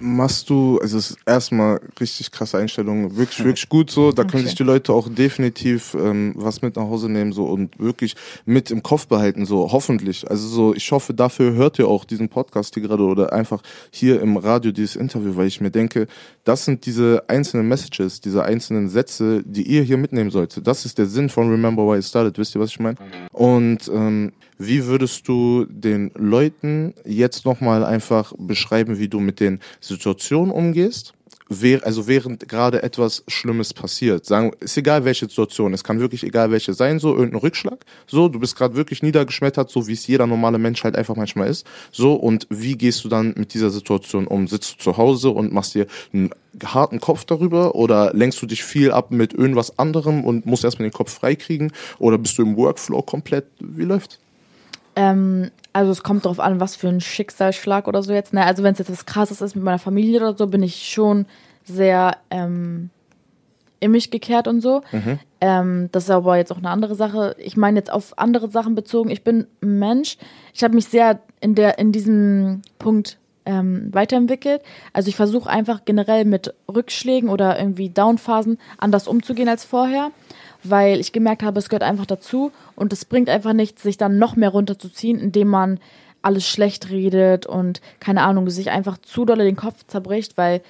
machst du, also es ist erstmal richtig krasse Einstellung, wirklich, wirklich gut so. Da okay. können sich die Leute auch definitiv ähm, was mit nach Hause nehmen so und wirklich mit im Kopf behalten, so hoffentlich. Also so, ich hoffe, dafür hört ihr auch diesen Podcast hier gerade oder einfach hier im Radio dieses Interview, weil ich mir denke, das sind diese einzelnen Messages, diese einzelnen Sätze, die ihr hier mitnehmen solltet. Das ist der Sinn von Remember Why It Started, wisst ihr, was ich meine? Und ähm, wie würdest du den Leuten jetzt nochmal einfach beschreiben, wie du mit den Situationen umgehst? also während gerade etwas Schlimmes passiert. Sagen, ist egal welche Situation, es kann wirklich egal welche sein, so irgendein Rückschlag, so, du bist gerade wirklich niedergeschmettert, so wie es jeder normale Mensch halt einfach manchmal ist, so, und wie gehst du dann mit dieser Situation um? Sitzt du zu Hause und machst dir einen harten Kopf darüber oder lenkst du dich viel ab mit irgendwas anderem und musst erstmal den Kopf freikriegen oder bist du im Workflow komplett, wie läuft's? Ähm, also es kommt darauf an, was für ein Schicksalsschlag oder so jetzt. Ne? Also wenn es jetzt was Krasses ist mit meiner Familie oder so, bin ich schon sehr ähm, in mich gekehrt und so. Mhm. Ähm, das ist aber jetzt auch eine andere Sache. Ich meine jetzt auf andere Sachen bezogen. Ich bin ein Mensch. Ich habe mich sehr in der in diesem Punkt ähm, weiterentwickelt. Also ich versuche einfach generell mit Rückschlägen oder irgendwie Downphasen anders umzugehen als vorher weil ich gemerkt habe, es gehört einfach dazu und es bringt einfach nichts, sich dann noch mehr runterzuziehen, indem man alles schlecht redet und keine Ahnung, sich einfach zu doll den Kopf zerbricht, weil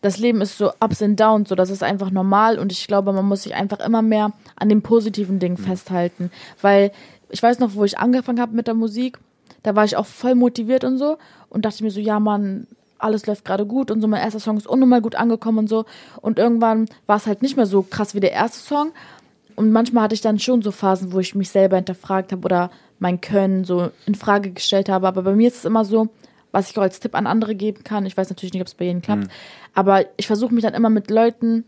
das Leben ist so ups and downs, so das ist einfach normal und ich glaube, man muss sich einfach immer mehr an den positiven Dingen mhm. festhalten, weil ich weiß noch, wo ich angefangen habe mit der Musik, da war ich auch voll motiviert und so und dachte mir so, ja, Mann, alles läuft gerade gut und so, mein erster Song ist unnormal gut angekommen und so. Und irgendwann war es halt nicht mehr so krass wie der erste Song, und manchmal hatte ich dann schon so Phasen, wo ich mich selber hinterfragt habe oder mein Können so in Frage gestellt habe. Aber bei mir ist es immer so, was ich auch als Tipp an andere geben kann. Ich weiß natürlich nicht, ob es bei jedem klappt. Mhm. Aber ich versuche mich dann immer mit Leuten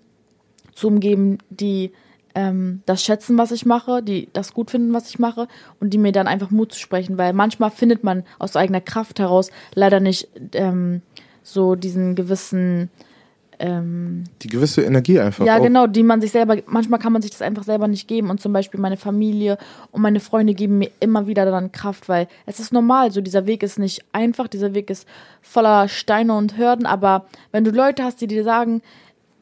zu umgeben, die ähm, das schätzen, was ich mache, die das gut finden, was ich mache und die mir dann einfach Mut zu sprechen, weil manchmal findet man aus eigener Kraft heraus leider nicht ähm, so diesen gewissen ähm, die gewisse Energie einfach. Ja, auch. genau, die man sich selber, manchmal kann man sich das einfach selber nicht geben. Und zum Beispiel meine Familie und meine Freunde geben mir immer wieder dann Kraft, weil es ist normal, so dieser Weg ist nicht einfach, dieser Weg ist voller Steine und Hürden, aber wenn du Leute hast, die dir sagen,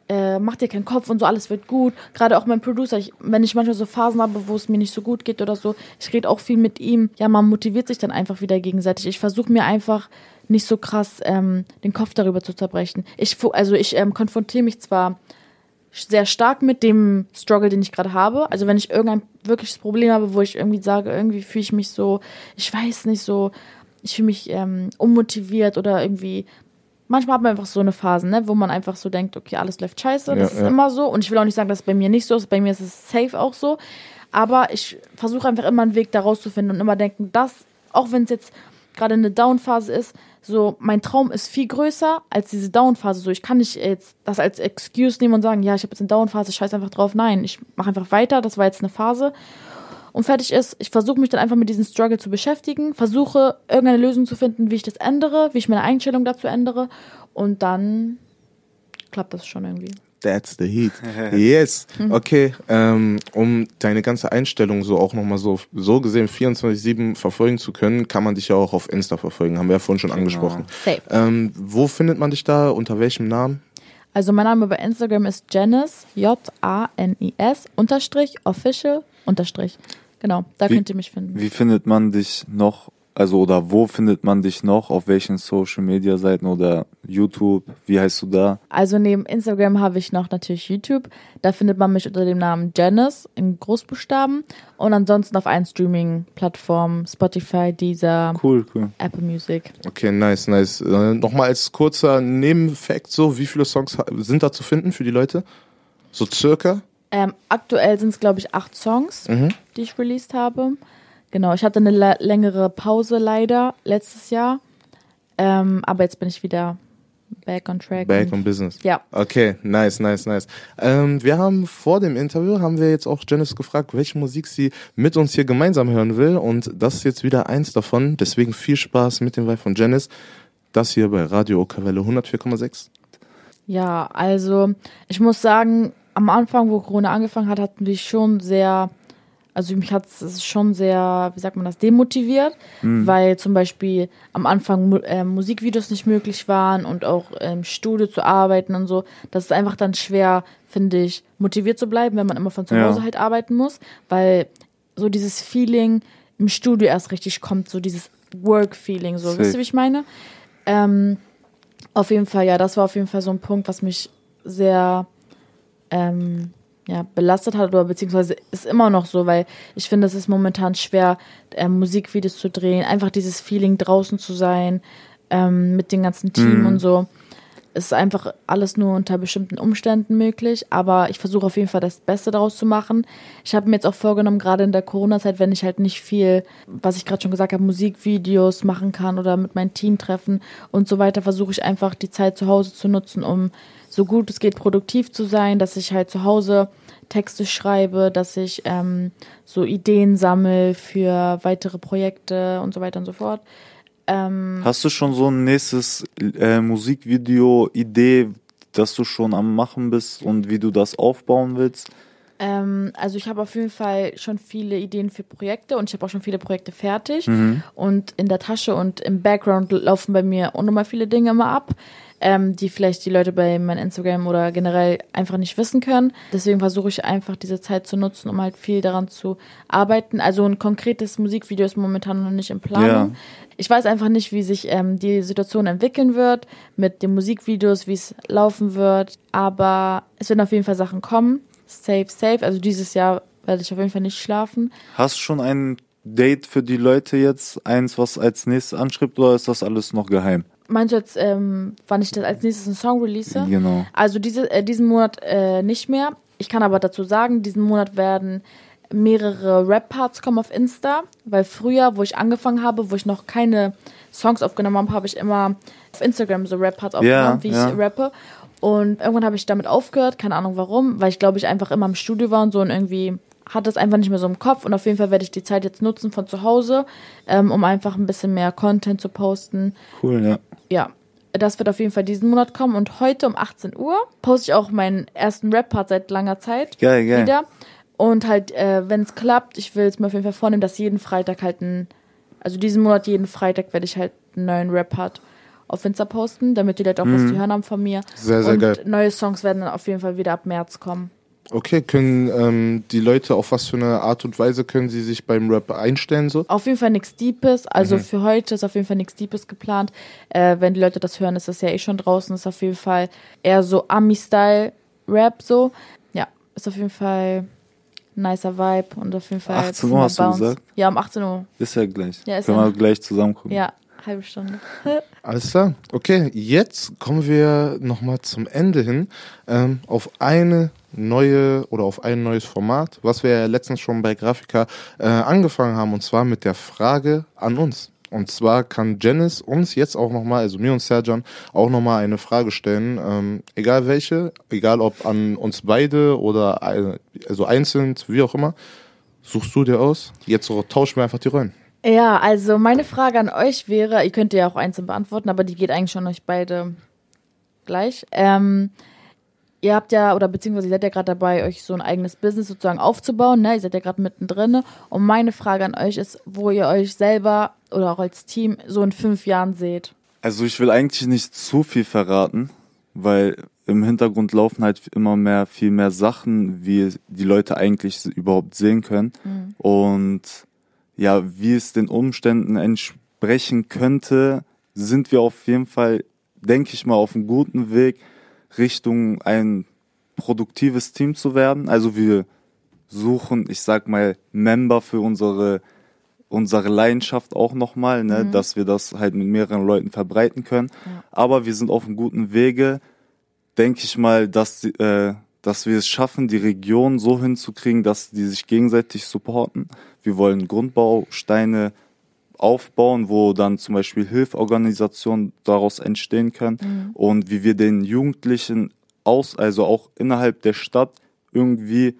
äh, mach dir keinen Kopf und so, alles wird gut. Gerade auch mein Producer, ich, wenn ich manchmal so Phasen habe, wo es mir nicht so gut geht oder so, ich rede auch viel mit ihm. Ja, man motiviert sich dann einfach wieder gegenseitig. Ich versuche mir einfach nicht so krass ähm, den Kopf darüber zu zerbrechen. Ich, also ich ähm, konfrontiere mich zwar sehr stark mit dem Struggle, den ich gerade habe. Also wenn ich irgendein wirkliches Problem habe, wo ich irgendwie sage, irgendwie fühle ich mich so, ich weiß nicht so, ich fühle mich ähm, unmotiviert oder irgendwie. Manchmal hat man einfach so eine Phase, ne, wo man einfach so denkt, okay, alles läuft scheiße, das ja, ist ja. immer so. Und ich will auch nicht sagen, dass es bei mir nicht so ist. Bei mir ist es safe auch so. Aber ich versuche einfach immer einen Weg da rauszufinden und immer denken, dass, auch wenn es jetzt gerade eine Downphase ist, so mein Traum ist viel größer als diese Downphase. So, ich kann nicht jetzt das als Excuse nehmen und sagen, ja, ich habe jetzt eine Downphase, scheiß einfach drauf. Nein, ich mache einfach weiter. Das war jetzt eine Phase und fertig ist. Ich versuche mich dann einfach mit diesem Struggle zu beschäftigen, versuche irgendeine Lösung zu finden, wie ich das ändere, wie ich meine Einstellung dazu ändere und dann klappt das schon irgendwie. That's the heat. [LAUGHS] Yes. Okay, ähm, um deine ganze Einstellung so auch nochmal so, so gesehen 24-7 verfolgen zu können, kann man dich ja auch auf Insta verfolgen. Haben wir ja vorhin schon genau. angesprochen. Safe. Ähm, wo findet man dich da? Unter welchem Namen? Also mein Name bei Instagram ist Janice, J-A-N-I-S, Unterstrich, Official, Unterstrich. Genau, da wie, könnt ihr mich finden. Wie findet man dich noch Also oder wo findet man dich noch? Auf welchen Social Media Seiten oder YouTube? Wie heißt du da? Also neben Instagram habe ich noch natürlich YouTube. Da findet man mich unter dem Namen Janice in Großbuchstaben. Und ansonsten auf allen Streaming-Plattformen, Spotify, Deezer, Cool, cool. Apple Music. Okay, nice, nice. Äh, Nochmal als kurzer Nebenfakt so, wie viele Songs sind da zu finden für die Leute? So circa? Ähm, aktuell sind es, glaube ich, acht Songs, Mhm. die ich released habe. Genau, ich hatte eine lä- längere Pause leider letztes Jahr. Ähm, aber jetzt bin ich wieder back on track. Back on Business. Ja. Okay, nice, nice, nice. Ähm, wir haben vor dem Interview, haben wir jetzt auch Janice gefragt, welche Musik sie mit uns hier gemeinsam hören will. Und das ist jetzt wieder eins davon. Deswegen viel Spaß mit dem Vibe von Janice. Das hier bei Radio Okawelle 104,6. Ja, also ich muss sagen, am Anfang, wo Corona angefangen hat, hat mich schon sehr, also mich hat es schon sehr, wie sagt man das, demotiviert, weil zum Beispiel am Anfang äh, Musikvideos nicht möglich waren und auch im Studio zu arbeiten und so. Das ist einfach dann schwer, finde ich, motiviert zu bleiben, wenn man immer von zu Ja. Hause halt arbeiten muss, weil so dieses Feeling im Studio erst richtig kommt, so dieses Work-Feeling, so. Safe. Wisst ihr, wie ich meine? Ähm, auf jeden Fall, ja, das war auf jeden Fall so ein Punkt, was mich sehr ähm, ja, belastet hat oder beziehungsweise ist immer noch so, weil ich finde, es ist momentan schwer, ähm, Musikvideos zu drehen, einfach dieses Feeling draußen zu sein, ähm, mit dem ganzen Team Mhm. und so. Es ist einfach alles nur unter bestimmten Umständen möglich, aber ich versuche auf jeden Fall das Beste daraus zu machen. Ich habe mir jetzt auch vorgenommen, gerade in der Corona-Zeit, wenn ich halt nicht viel, was ich gerade schon gesagt habe, Musikvideos machen kann oder mit meinem Team treffen und so weiter, versuche ich einfach die Zeit zu Hause zu nutzen, um so gut es geht produktiv zu sein, dass ich halt zu Hause Texte schreibe, dass ich ähm, so Ideen sammle für weitere Projekte und so weiter und so fort. Ähm, Hast du schon so ein nächstes äh, Musikvideo-Idee, das du schon am machen bist und wie du das aufbauen willst? Ähm, also ich habe auf jeden Fall schon viele Ideen für Projekte und ich habe auch schon viele Projekte fertig. Mhm. Und in der Tasche und im Background laufen bei mir unnormal viele Dinge immer ab, ähm, die vielleicht die Leute bei meinem Instagram oder generell einfach nicht wissen können. Deswegen versuche ich einfach diese Zeit zu nutzen, um halt viel daran zu arbeiten. Also ein konkretes Musikvideo ist momentan noch nicht in Planung. Ja. Ich weiß einfach nicht, wie sich ähm, die Situation entwickeln wird mit den Musikvideos, wie es laufen wird. Aber es werden auf jeden Fall Sachen kommen. Safe, safe. Also dieses Jahr werde ich auf jeden Fall nicht schlafen. Hast du schon ein Date für die Leute jetzt? Eins, was als nächstes anschreibt oder ist das alles noch geheim? Meinst du jetzt, ähm, wann ich das als nächstes einen Song release? Genau. Also diese, äh, diesen Monat äh, nicht mehr. Ich kann aber dazu sagen, diesen Monat werden mehrere Rap-Parts kommen auf Insta, weil früher, wo ich angefangen habe, wo ich noch keine Songs aufgenommen habe, habe ich immer auf Instagram so Rap-Parts aufgenommen, wie ja. ich rappe. Und irgendwann habe ich damit aufgehört, keine Ahnung warum, weil ich glaube ich einfach immer im Studio war und so und irgendwie hatte es einfach nicht mehr so im Kopf und auf jeden Fall werde ich die Zeit jetzt nutzen von zu Hause, ähm, um einfach ein bisschen mehr Content zu posten Cool, ja. Ja, das wird auf jeden Fall diesen Monat kommen. Und heute um 18 Uhr poste ich auch meinen ersten Rap-Part seit langer Zeit Geil, geil. wieder. Und halt, äh, wenn es klappt, ich will es mir auf jeden Fall vornehmen, dass jeden Freitag halt ein, also diesen Monat jeden Freitag werde ich halt einen neuen Rap-Part auf Insta posten, damit die Leute auch was zu hören haben von mir. Sehr, sehr Und geil. neue Songs werden dann auf jeden Fall wieder ab März kommen. Okay, können ähm, die Leute auf was für eine Art und Weise können sie sich beim Rap einstellen so? Auf jeden Fall nichts Deepes. Also für heute ist auf jeden Fall nichts Deepes geplant. Äh, wenn die Leute das hören, ist das ja eh schon draußen. Ist auf jeden Fall eher so Ami-Style-Rap so. Ja, ist auf jeden Fall ein nicer Vibe und auf jeden Fall. 18 bisschen Uhr hast du gesagt? Ja, um 18 Uhr. Ist ja gleich. Ja, ist Können ja wir gleich zusammen gucken. Ja, halbe Stunde. [LAUGHS] Alles klar. Okay, jetzt kommen wir nochmal zum Ende hin ähm, auf eine neue oder auf ein neues Format, was wir ja letztens schon bei Grafika äh, angefangen haben, und zwar mit der Frage an uns. Und zwar kann Janice uns jetzt auch nochmal, also mir und Serjan, auch nochmal eine Frage stellen, ähm, egal welche, egal ob an uns beide oder äh, also einzeln, wie auch immer. Suchst du dir aus? Jetzt tauschen wir einfach die Rollen. Ja, also meine Frage an euch wäre, ihr könnt ja auch einzeln beantworten, aber die geht eigentlich schon euch beide gleich. Ähm, ihr habt ja, oder beziehungsweise ihr seid ja gerade dabei, euch so ein eigenes Business sozusagen aufzubauen, ne? Ihr seid ja gerade mittendrin. Und meine Frage an euch ist, wo ihr euch selber oder auch als Team so in fünf Jahren seht. Also ich will eigentlich nicht zu viel verraten, weil im Hintergrund laufen halt immer mehr, viel mehr Sachen, wie die Leute eigentlich überhaupt sehen können. Und ja, wie es den Umständen brechen könnte, sind wir auf jeden Fall, denke ich mal, auf einem guten Weg Richtung ein produktives Team zu werden. Also wir suchen, ich sag mal, Member für unsere unsere Leidenschaft auch nochmal, ne, mhm. dass wir das halt mit mehreren Leuten verbreiten können. Ja. Aber wir sind auf einem guten Wege, denke ich mal, dass, äh, dass wir es schaffen, die Region so hinzukriegen, dass die sich gegenseitig supporten. Wir wollen Grundbausteine aufbauen, wo dann zum Beispiel Hilfsorganisationen daraus entstehen können mhm. und wie wir den Jugendlichen aus, also auch innerhalb der Stadt irgendwie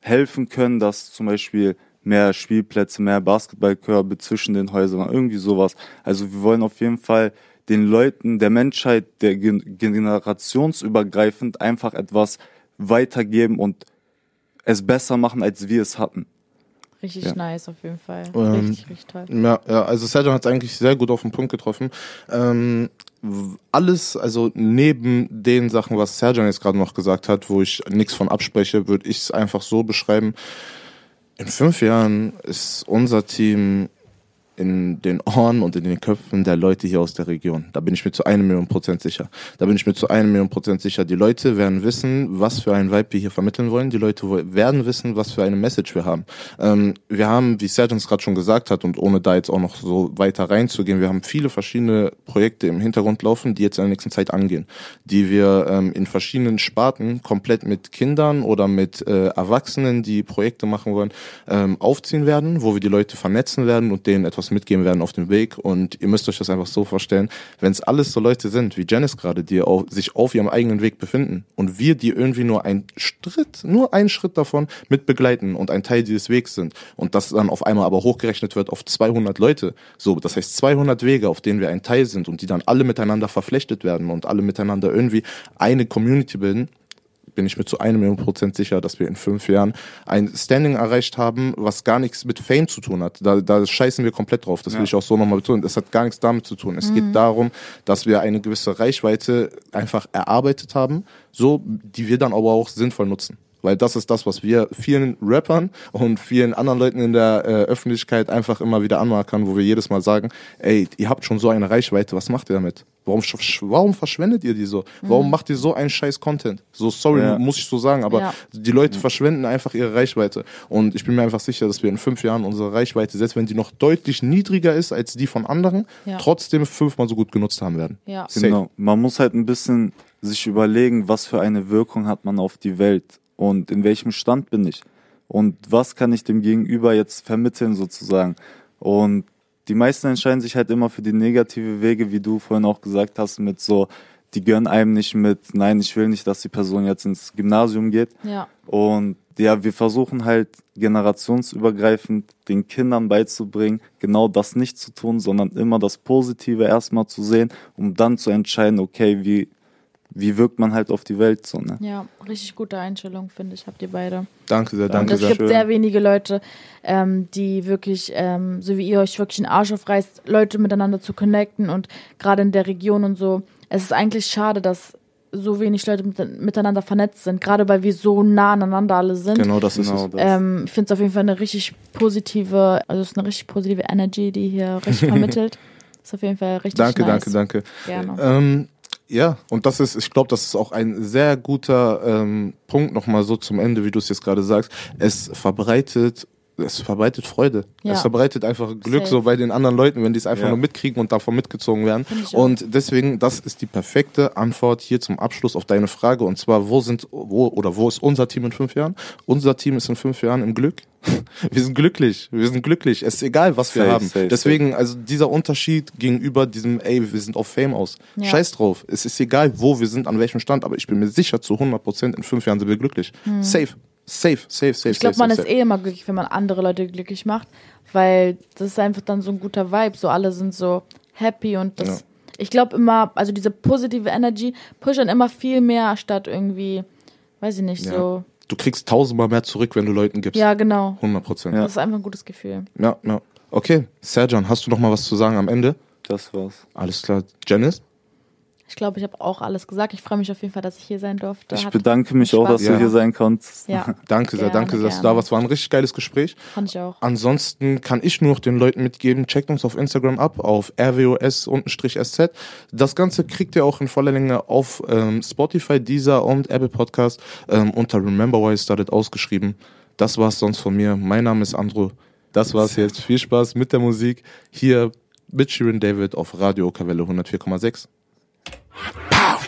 helfen können, dass zum Beispiel mehr Spielplätze, mehr Basketballkörbe zwischen den Häusern, irgendwie sowas. Also wir wollen auf jeden Fall den Leuten, der Menschheit, der generationsübergreifend einfach etwas weitergeben und es besser machen, als wir es hatten. Richtig ja. nice auf jeden Fall. Ähm, richtig, richtig toll. Ja, ja also Sergio hat es eigentlich sehr gut auf den Punkt getroffen. Ähm, alles, also neben den Sachen, was Sergio jetzt gerade noch gesagt hat, wo ich nichts von abspreche, würde ich es einfach so beschreiben. In fünf Jahren ist unser Team in den Ohren und in den Köpfen der Leute hier aus der Region. Da bin ich mir zu einem Million Prozent sicher. Da bin ich mir zu einem Million Prozent sicher. Die Leute werden wissen, was für ein Vibe wir hier vermitteln wollen. Die Leute werden wissen, was für eine Message wir haben. Ähm, wir haben, wie Sergeant es gerade schon gesagt hat, und ohne da jetzt auch noch so weiter reinzugehen, wir haben viele verschiedene Projekte im Hintergrund laufen, die jetzt in der nächsten Zeit angehen, die wir ähm, in verschiedenen Sparten komplett mit Kindern oder mit äh, Erwachsenen, die Projekte machen wollen, ähm, aufziehen werden, wo wir die Leute vernetzen werden und denen etwas etwas mitgeben werden auf dem Weg. Und ihr müsst euch das einfach so vorstellen, wenn es alles so Leute sind, wie Janice gerade, die auch, sich auf ihrem eigenen Weg befinden und wir, die irgendwie nur einen Schritt, nur einen Schritt davon mit begleiten und ein Teil dieses Wegs sind und das dann auf einmal aber hochgerechnet wird auf 200 Leute, so, das heißt 200 Wege, auf denen wir ein Teil sind und die dann alle miteinander verflechtet werden und alle miteinander irgendwie eine Community bilden, bin ich mir zu einem Million Prozent sicher, dass wir in fünf Jahren ein Standing erreicht haben, was gar nichts mit Fame zu tun hat. Da, da scheißen wir komplett drauf. Das ja. will ich auch so nochmal betonen. Das hat gar nichts damit zu tun. Es mhm. geht darum, dass wir eine gewisse Reichweite einfach erarbeitet haben, so, die wir dann aber auch sinnvoll nutzen. Weil das ist das, was wir vielen Rappern und vielen anderen Leuten in der äh, Öffentlichkeit einfach immer wieder anmarkern, wo wir jedes Mal sagen, ey, ihr habt schon so eine Reichweite, was macht ihr damit? Warum, warum verschwendet ihr die so? Warum mhm. macht ihr so einen scheiß Content? So, sorry, ja. muss ich so sagen, aber ja. die Leute verschwenden einfach ihre Reichweite. Und ich bin mir einfach sicher, dass wir in fünf Jahren unsere Reichweite, selbst wenn die noch deutlich niedriger ist als die von anderen, ja. trotzdem fünfmal so gut genutzt haben werden. Ja. Genau. Man muss halt ein bisschen sich überlegen, was für eine Wirkung hat man auf die Welt und in welchem Stand bin ich und was kann ich dem Gegenüber jetzt vermitteln sozusagen. Und die meisten entscheiden sich halt immer für die negative Wege, wie du vorhin auch gesagt hast, mit so, die gönnen einem nicht mit, nein, ich will nicht, dass die Person jetzt ins Gymnasium geht. Ja. Und ja, wir versuchen halt generationsübergreifend den Kindern beizubringen, genau das nicht zu tun, sondern immer das Positive erstmal zu sehen, um dann zu entscheiden, okay, wie wie wirkt man halt auf die Welt so, ne? Ja, richtig gute Einstellung, finde ich, habt ihr beide. Danke sehr, danke Und sehr. Es gibt sehr wenige Leute, ähm, die wirklich, ähm, so wie ihr euch wirklich den Arsch aufreißt, Leute miteinander zu connecten und gerade in der Region und so. Es ist eigentlich schade, dass so wenig Leute mit, miteinander vernetzt sind, gerade weil wir so nah aneinander alle sind. Genau, das ist genau es. Ähm, ich finde es auf jeden Fall eine richtig positive, also es ist eine richtig positive Energy, die hier richtig [LAUGHS] vermittelt. ist auf jeden Fall richtig Danke, nice. danke, danke. Gerne. Ähm, ja, und das ist, ich glaube, das ist auch ein sehr guter ähm, Punkt nochmal so zum Ende, wie du es jetzt gerade sagst. Es verbreitet es verbreitet Freude. Ja. Es verbreitet einfach Glück Safe. so bei den anderen Leuten, wenn die es einfach ja. nur mitkriegen und davon mitgezogen werden. Und deswegen, das ist die perfekte Antwort hier zum Abschluss auf deine Frage. Und zwar, wo sind, wo oder wo ist unser Team in fünf Jahren? Unser Team ist in fünf Jahren im Glück. [LAUGHS] wir sind glücklich. Wir sind glücklich. Es ist egal, was wir safe, haben. Safe, Deswegen, also dieser Unterschied gegenüber diesem, ey, wir sind auf Fame aus. Ja. Scheiß drauf. Es ist egal, wo wir sind, an welchem Stand, aber ich bin mir sicher, zu 100 Prozent in fünf Jahren sind wir glücklich. Hm. Safe. Safe, safe, safe. Ich glaube, man safe, ist eh immer glücklich, wenn man andere Leute glücklich macht, weil das ist einfach dann so ein guter Vibe. So alle sind so happy und das. Ja. Ich glaube immer, also diese positive Energy pusht dann immer viel mehr statt irgendwie, weiß ich nicht, ja. so du kriegst tausendmal mehr zurück, wenn du Leuten gibst. Ja, genau. 100 Prozent. Ja. Das ist einfach ein gutes Gefühl. Ja, ja. Okay, Serjan, hast du noch mal was zu sagen am Ende? Das war's. Alles klar. Janice? Ich glaube, ich habe auch alles gesagt. Ich freue mich auf jeden Fall, dass ich hier sein durfte. Ich Hat bedanke mich auch, Spaß dass du Ja. hier sein konntest. Ja, [LAUGHS] Danke sehr, Gerne, danke sehr, dass du da warst. War ein richtig geiles Gespräch. fand ich auch. Ansonsten kann ich nur noch den Leuten mitgeben, checkt uns auf Instagram ab, auf rwos-sz. Das Ganze kriegt ihr auch in voller Länge auf ähm, Spotify, Deezer und Apple Podcast ähm, unter Remember Why I Started ausgeschrieben. Das war's sonst von mir. Mein Name ist Andro. Das war's jetzt. Viel Spaß mit der Musik hier mit Shirin David auf Radio Okavelle 104,6. Pow!